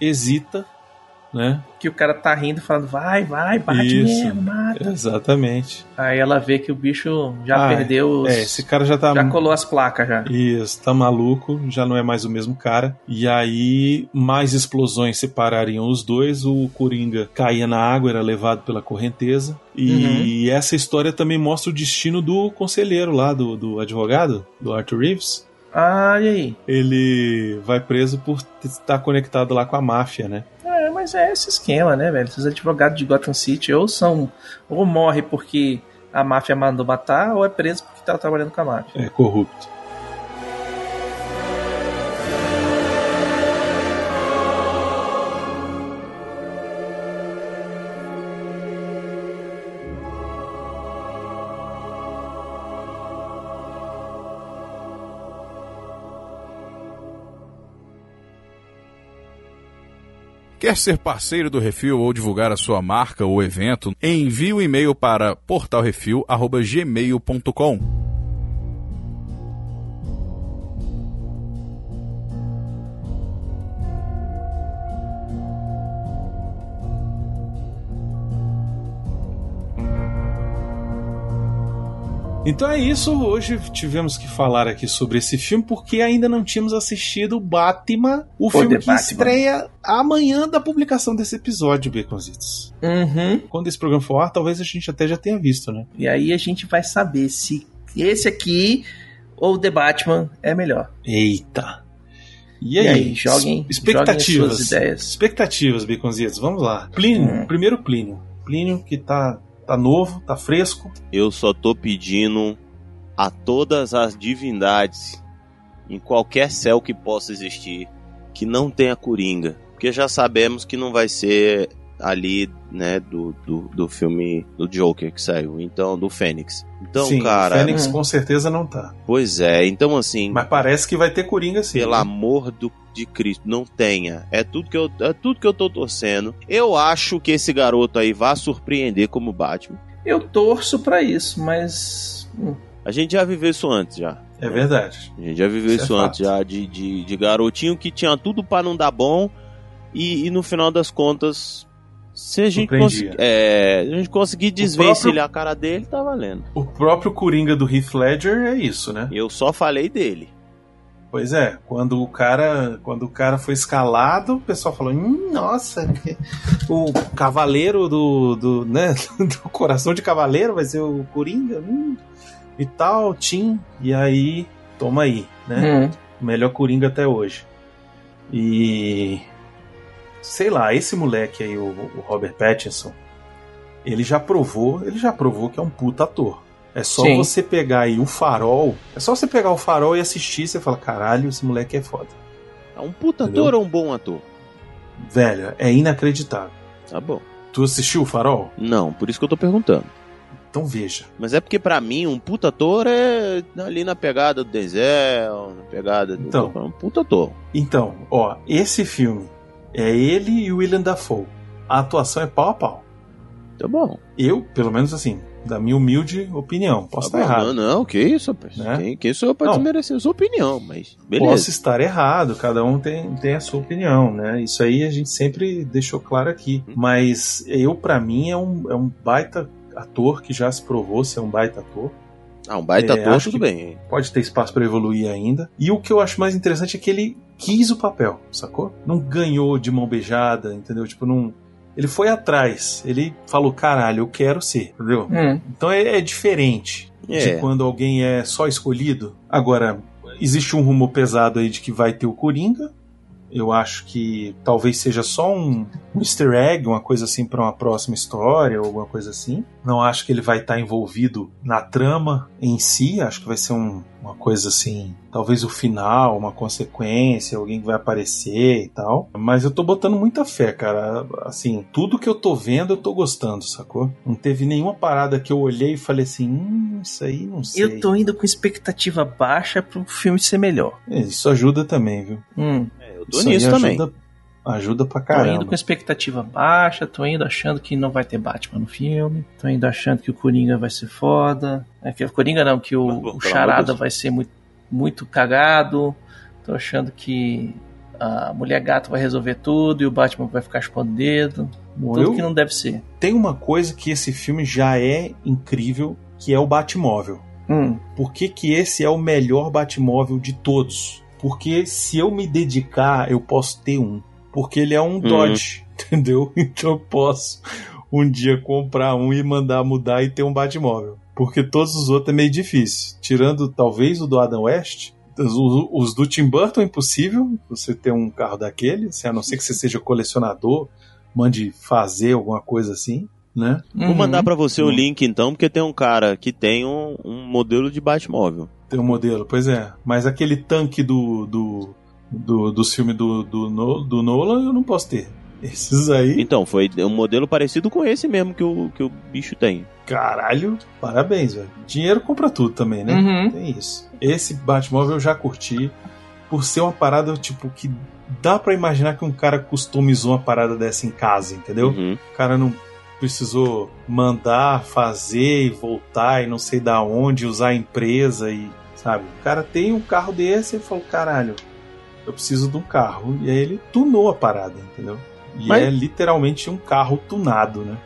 hesita, né? Que o cara tá rindo, falando, vai, vai, bate Isso. mesmo, mata. Exatamente. Aí ela vê que o bicho já Ah, perdeu os... É, esse cara já tá Já colou as placas já. Isso, tá maluco, já não é mais o mesmo cara. E aí, mais explosões separariam os dois. O Coringa caía na água, era levado pela correnteza. E essa história também mostra o destino do conselheiro lá, do, do advogado, do Arthur Reeves. Ah, e aí? Ele vai preso por estar conectado lá com a máfia, né? Mas é esse esquema, né, velho? Esses advogados de Gotham City ou são. ou morre porque a máfia mandou matar, ou é preso porque tá trabalhando com a máfia. É corrupto. Quer ser parceiro do Refil ou divulgar a sua marca ou evento? Envie um e-mail para portalrefil@gmail.com. Então é isso, hoje tivemos que falar aqui sobre esse filme porque ainda não tínhamos assistido Batman, o filme The que Batman. estreia amanhã da publicação desse episódio, Baconzitos. Uhum. Quando esse programa for ar, talvez a gente até já tenha visto, né? E aí a gente vai saber se esse aqui ou The Batman é melhor. Eita. E E aí, aí, joguem- expectativas. joguem ideias. Expectativas, Baconzitos, vamos lá. Plínio, Hum. primeiro Plínio. Plínio que tá, tá novo, tá fresco. Eu só tô pedindo a todas as divindades em qualquer céu que possa existir que não tenha coringa. Porque já sabemos que não vai ser ali, né, do, do, do filme do Joker que saiu. Então, do Fênix. Então, sim, cara. Fênix Hum. com certeza não tá. Pois é, então assim. Mas parece que vai ter Coringa sim. Pelo né? amor do, de Cristo, não tenha. É tudo, que eu, é tudo que eu tô torcendo. Eu acho que esse garoto aí vai surpreender como Batman. Eu torço pra isso, mas. hum, A gente já viveu isso antes já. É verdade. A gente já viveu Isso é isso, antes fato. já de, de, de garotinho que tinha tudo pra não dar bom e, e no final das contas, se a gente, conseguir, é, a gente conseguir desvencilhar próprio- a cara dele, tá valendo. O próprio Coringa do Heath Ledger é isso, né? Eu só falei dele. Pois é, quando o cara, quando o cara foi escalado, o pessoal falou: hum, "Nossa, que- o cavaleiro do, do, né, do coração de cavaleiro vai ser o Coringa, hum, e tal, Tim". E aí, toma aí, né? hum. O melhor Coringa até hoje. E sei lá, esse moleque aí, o, o Robert Pattinson, ele já provou, ele já provou que é um puta ator. É só Sim. você pegar aí o farol. É só você pegar o farol e assistir, você fala, caralho, esse moleque é foda. É um puta Entendeu? ator ou um bom ator? Velho, é inacreditável. Tá bom. Tu assistiu o farol? Não, por isso que eu tô perguntando. Então veja. Mas é porque pra mim um puta ator é ali na pegada do Denzel, na pegada do. Então. um puta ator. Então, ó, esse filme é ele e o William Dafoe. A atuação é pau a pau. Tá bom. Eu, pelo menos assim, da minha humilde opinião, posso Tá estar bom. errado. Não, não, que isso, rapaz. Né? Quem, quem sou eu pra Não. desmerecer a sua opinião, mas beleza. Posso estar errado, cada um tem, tem a sua opinião, né? Isso aí a gente sempre deixou claro aqui. Mas eu, pra mim, é um, é um baita ator que já se provou ser um baita ator. Ah, um baita É, ator, tudo bem. Pode ter espaço pra evoluir ainda. E o que eu acho mais interessante é que ele quis o papel, sacou? Não ganhou de mão beijada, entendeu? Tipo, não. Ele foi atrás. Ele falou, caralho, eu quero ser, entendeu? Hum. Então é, é diferente de É. quando alguém é só escolhido. Agora, existe um rumor pesado aí de que vai ter o Coringa. Eu acho que talvez seja só um, um easter egg, uma coisa assim para uma próxima história ou alguma coisa assim. Não acho que ele vai estar envolvido na trama em si. Acho que vai ser um, uma coisa assim, talvez o final, uma consequência, alguém que vai aparecer e tal. Mas eu tô botando muita fé, cara. Assim, tudo que eu tô vendo eu tô gostando, sacou? Não teve nenhuma parada que eu olhei e falei assim, hum, isso aí não sei. Eu tô indo com expectativa baixa pro filme ser melhor. É, Isso ajuda também, viu? Hum. Eu tô Isso aí nisso também. ajuda, ajuda pra Tô caramba. indo com expectativa baixa, tô indo achando que não vai ter Batman no filme, tô indo achando que o Coringa vai ser foda. É que o Coringa não, que o, Mas, bom, o Charada vai ser muito, muito cagado. Tô achando que a Mulher Gato vai resolver tudo e o Batman vai ficar chupando o dedo. Bom, tudo eu- que não deve ser. Tem uma coisa que esse filme já é incrível, que é o Batmóvel. Hum, Por que, que esse é o melhor Batmóvel de todos? Porque se eu me dedicar, eu posso ter um. Porque ele é um Dodge, entendeu? Então eu posso um dia comprar um e mandar mudar e ter um Batmóvel. Porque todos os outros é meio difícil. Tirando talvez o do Adam West. Os, os do Tim Burton é impossível você ter um carro daquele, assim, a não ser que você seja colecionador, mande fazer alguma coisa assim, né? Vou uhum. mandar pra você o Uhum. link então, porque tem um cara que tem um, um modelo de Batmóvel. Tem um modelo, pois é. Mas aquele tanque do, do, do, dos filmes do, do, do Nolan eu não posso ter. Esses aí, Então, foi um modelo parecido com esse mesmo que o, que o bicho tem. caralho, parabéns, velho. Dinheiro compra tudo também, né? Uhum. Tem isso. Esse Batmóvel eu já curti. Por ser uma parada, tipo, que dá pra imaginar que um cara customizou uma parada dessa em casa, entendeu? Uhum. O cara não precisou mandar, fazer e voltar e não sei da onde, usar a empresa e, sabe? O cara tem um carro desse e falou, caralho, eu preciso de um carro. E aí ele tunou a parada, entendeu? E Mas- é literalmente um carro tunado, né?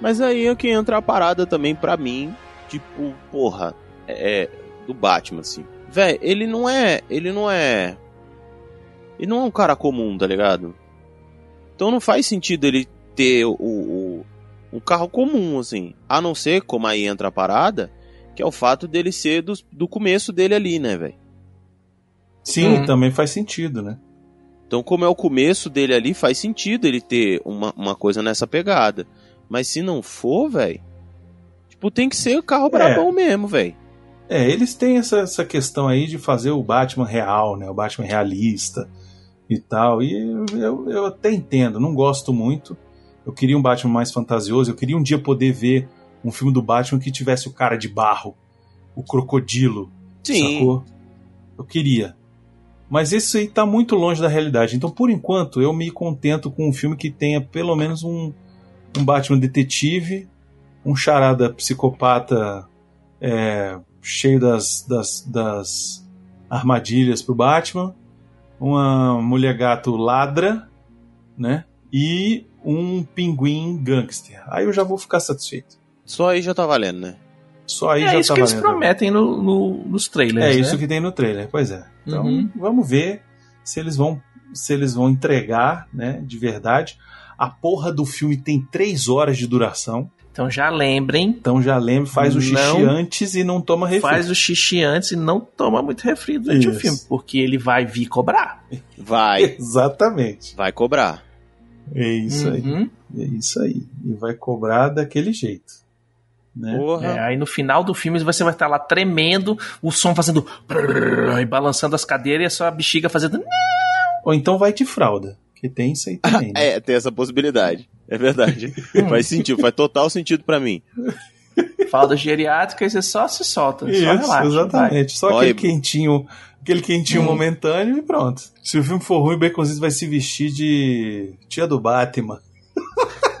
Mas aí é que entra a parada também pra mim, tipo, porra, é do Batman assim. Véi, ele não é, ele não é ele não é um cara comum, tá ligado? Então não faz sentido ele ter o, o um carro comum assim, a não ser como aí entra a parada, que é o fato dele ser do, do começo dele ali, né, velho? Sim, Uhum. também faz sentido, né? Então, como é o começo dele ali, faz sentido ele ter uma, uma coisa nessa pegada. Mas se não for, velho. Tipo, tem que ser o carro brabão mesmo, velho. É, eles têm essa, essa questão aí de fazer o Batman real, né? O Batman realista e tal. E eu, eu até entendo, não gosto muito. Eu queria um Batman mais fantasioso. Eu queria um dia poder ver um filme do Batman que tivesse o cara de barro, o crocodilo, Sim. sacou? Eu queria. Mas isso aí tá muito longe da realidade. Então, por enquanto, eu me contento com um filme que tenha pelo menos um, um Batman detetive, um charada psicopata é, cheio das, das, das armadilhas pro Batman, uma mulher gato ladra, né? E um pinguim gangster. Aí eu já vou ficar satisfeito. Só aí já tá valendo, né? Só aí é já isso tá que eles valendo. prometem no, no- nos trailers. É né? isso que tem no trailer, pois é. Então Uhum. vamos ver se eles vão se eles vão entregar, né, de verdade. A porra do filme tem três horas de duração, Então já lembrem, então já lembra, faz o xixi Não antes e não toma refri. faz o xixi antes e não toma muito refri durante o Isso. filme, porque ele vai vir cobrar. Vai. Exatamente. vai cobrar. É isso aí. Uhum. É isso aí. E vai cobrar daquele jeito. Né? Porra. É, aí no final do filme você vai estar lá tremendo, o som fazendo e balançando as cadeiras e a sua bexiga fazendo. Ou então vai de fralda, que tem isso aí também. né? É, tem essa possibilidade. É verdade. faz sentido, faz total sentido pra mim. Falda geriátrica e você só se solta. só Isso, relaxa. exatamente. Só Olha- aquele quentinho, aquele quentinho Hum. momentâneo e pronto. Se o filme for ruim, o Baconzitos vai se vestir de tia do Batman.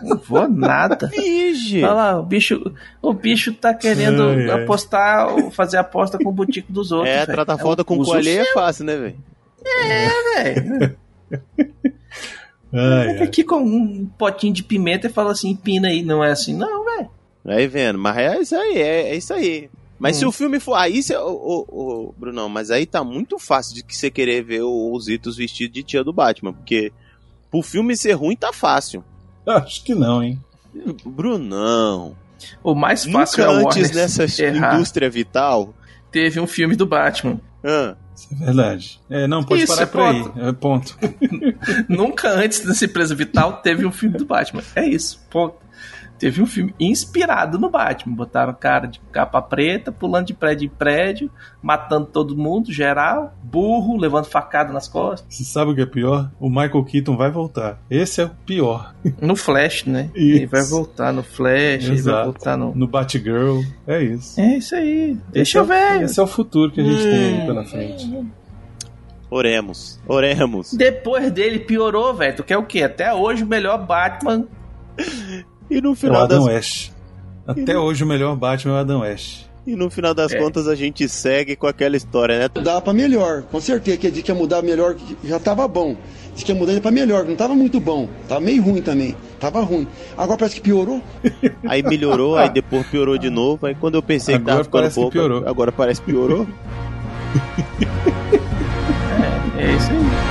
Não vou nada. Vige. Olha lá, o bicho, o bicho tá querendo Ai, ai. apostar, fazer aposta com o butico dos outros. É, tratar foda com uso coalheiro é fácil, né, velho? velho. Ai, Fica aqui com um potinho de pimenta e fala assim, pina aí. Não é assim, não, velho. Aí vendo, mas é isso aí, é, é isso aí. Mas Hum. se o filme for. Aí, cê, ô, ô, ô, Brunão, mas aí tá muito fácil de que você querer ver o- os Itos vestido de tia do Batman. Porque pro filme ser ruim tá fácil. Acho que não, hein? Brunão. O mais fácil Nunca é o antes nessa errar. indústria vital. Teve um filme do Batman. Ah, Isso é verdade. É, não, pode Isso, parar é por aí. ponto. É ponto. Nunca antes dessa empresa vital teve um filme do Batman. É isso, ponto. Teve um filme inspirado no Batman. Botaram o cara de capa preta, pulando de prédio em prédio, matando todo mundo, geral, burro, levando facada nas costas. Você sabe o que é pior? O Michael Keaton vai voltar. Esse é o pior. No Flash, né? Isso. Ele vai voltar no Flash, ele vai Exato. voltar no. No Batgirl. É isso. É isso aí. Deixa eu é o- ver. Esse é o futuro que a gente tem aí pela frente. oremos. Oremos. Depois dele piorou, velho. Tu quer o quê? Até hoje o melhor Batman. E no É o final Adam das, West. Até hoje o melhor Batman é o Adam West. e no final das É. contas a gente segue com aquela história, né? Dá pra melhor, com certeza. Que disse que ia mudar melhor, que já tava bom. Disse que ia mudar ele pra melhor, não tava muito bom. Tava meio ruim também. Tava ruim. Agora parece que piorou. Aí melhorou, aí depois piorou de novo. Aí quando eu pensei que Agora tava ficando parece que pouco, piorou. agora parece que piorou. É isso aí.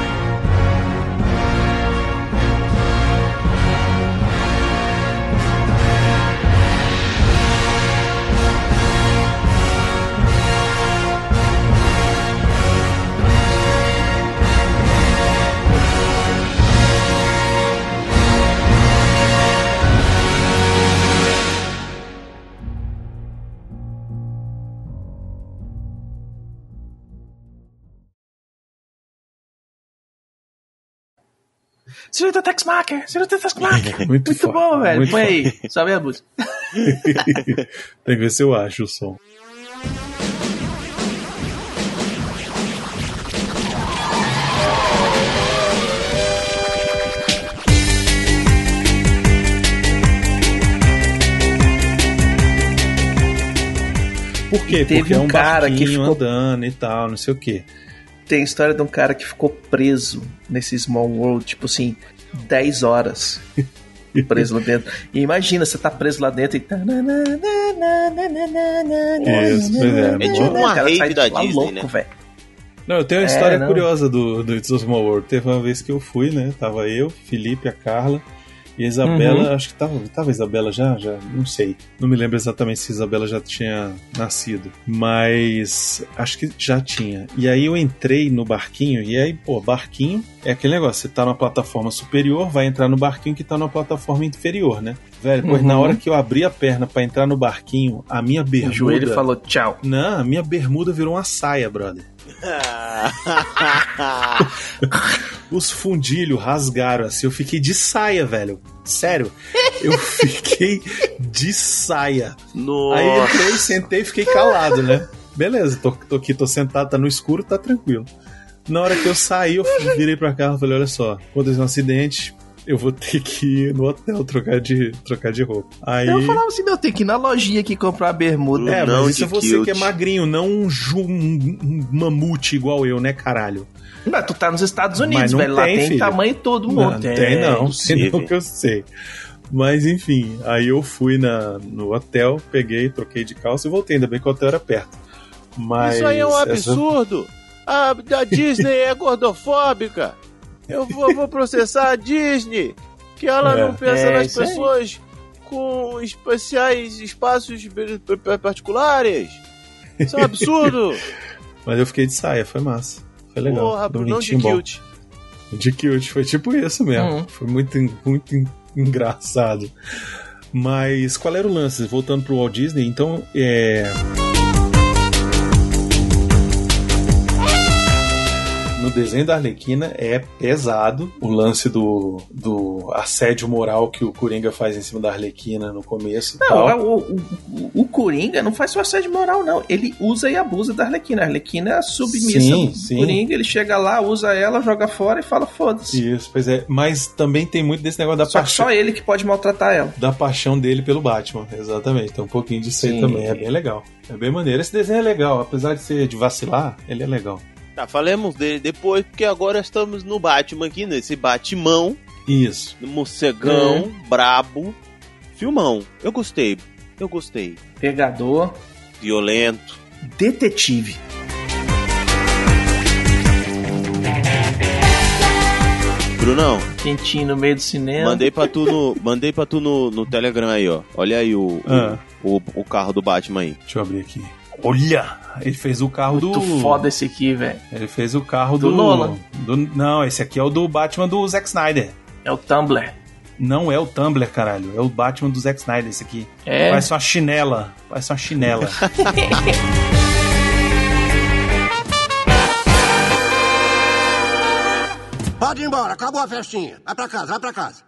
Senhorita Texmacher, Senhorita Texmacher. Muito, Muito bom, velho. muito Põe foda. aí. Sobe a música. Tem que ver se eu acho o som. Por quê? Porque é um um cara que ficou- andando e tal, não sei o quê. Tem a história de um cara que ficou preso nesse Small World, tipo assim, 10 horas. Preso lá dentro. E imagina, você tá preso lá dentro e. tá Isso, é. É tipo uma rave da Disney, louco, né? velho. Não, eu tenho uma É, história não. curiosa do, do It's a Small World. Teve uma vez que eu fui, né? Tava eu, Felipe, a Carla e a Isabela. Uhum. Acho que tava, tava a Isabela já, já, não sei. Não me lembro exatamente se a Isabela já tinha nascido, mas acho que já tinha. E aí eu entrei no barquinho e aí, pô, barquinho é aquele negócio. Você tá numa plataforma superior, vai entrar no barquinho que tá numa plataforma inferior, né? Velho, pois Uhum. na hora que eu abri a perna pra entrar no barquinho, a minha O bermuda. joelho falou tchau. Não, a minha bermuda virou uma saia, brother. Os fundilhos rasgaram assim, eu fiquei de saia, velho. Sério, eu fiquei de saia. Nossa. Aí entrei, sentei e fiquei calado, né? Beleza, tô, tô aqui, tô sentado, tá no escuro, tá tranquilo. Na hora que eu saí, eu virei pra cá e falei: olha só, aconteceu um acidente, eu vou ter que ir no hotel trocar de, trocar de roupa. Aí. Eu falava assim, meu, tem que ir na lojinha aqui comprar uma bermuda. É, Não mas isso é você kilt. que é magrinho, não um, ju- um- um mamute igual eu, né, caralho? Mas tu tá nos Estados Unidos, não velho. Lá tem, tem filho. tamanho todo mundo. Não, tem não, tem impossível. não que eu sei. Mas enfim, aí eu fui na, no hotel, peguei, troquei de calça e voltei. Ainda bem que o hotel era perto. Mas Isso aí é um essa- absurdo. A, a Disney é gordofóbica. Eu vou, vou processar a Disney. Que ela É. não pensa É, nas isso aí. pessoas com especiais espaços particulares. Isso é um absurdo. Mas eu fiquei de saia, foi massa. Foi legal. Porra, Foi Brunão de kilt. De kilt, foi tipo isso mesmo. Uhum. Foi muito, muito en- engraçado. Mas qual era o lance? Voltando pro Walt Disney, então é. No desenho da Arlequina é pesado o lance do, do assédio moral que o Coringa faz em cima da Arlequina no começo. Não, é o, o, o Coringa não faz só assédio moral, não. Ele usa e abusa da Arlequina. A Arlequina é a submissa Sim, sim. Coringa. Ele chega lá, usa ela, joga fora e fala foda-se. Isso, pois é. Mas também tem muito desse negócio da Só paixão. só ele que pode maltratar ela. da paixão dele pelo Batman, exatamente. Tem um pouquinho disso aí Sim. também, é bem legal. É bem maneiro. Esse desenho é legal, apesar de ser de vacilar, ele é legal. Tá, falemos dele depois, porque agora estamos no Batman aqui, nesse Batimão, Isso. morcegão, Hum. brabo, filmão. Eu gostei, eu gostei. Pegador, Violento. detetive. Brunão, Quentinho no meio do cinema. mandei pra tu no, mandei pra tu no, no Telegram aí, ó. Olha aí o, Ah. o, o, o carro do Batman aí. Deixa eu abrir aqui. Olha, ele fez o carro Muito do. foda esse aqui, velho. Ele fez o carro do. Do Nolan. do- não, esse aqui é o do Batman do Zack Snyder. É o Tumblr. Não é o Tumblr, caralho. É o Batman do Zack Snyder, esse aqui. É? Parece uma chinela. Parece uma chinela. Pode ir embora, acabou a festinha. Vai pra casa, vai pra casa.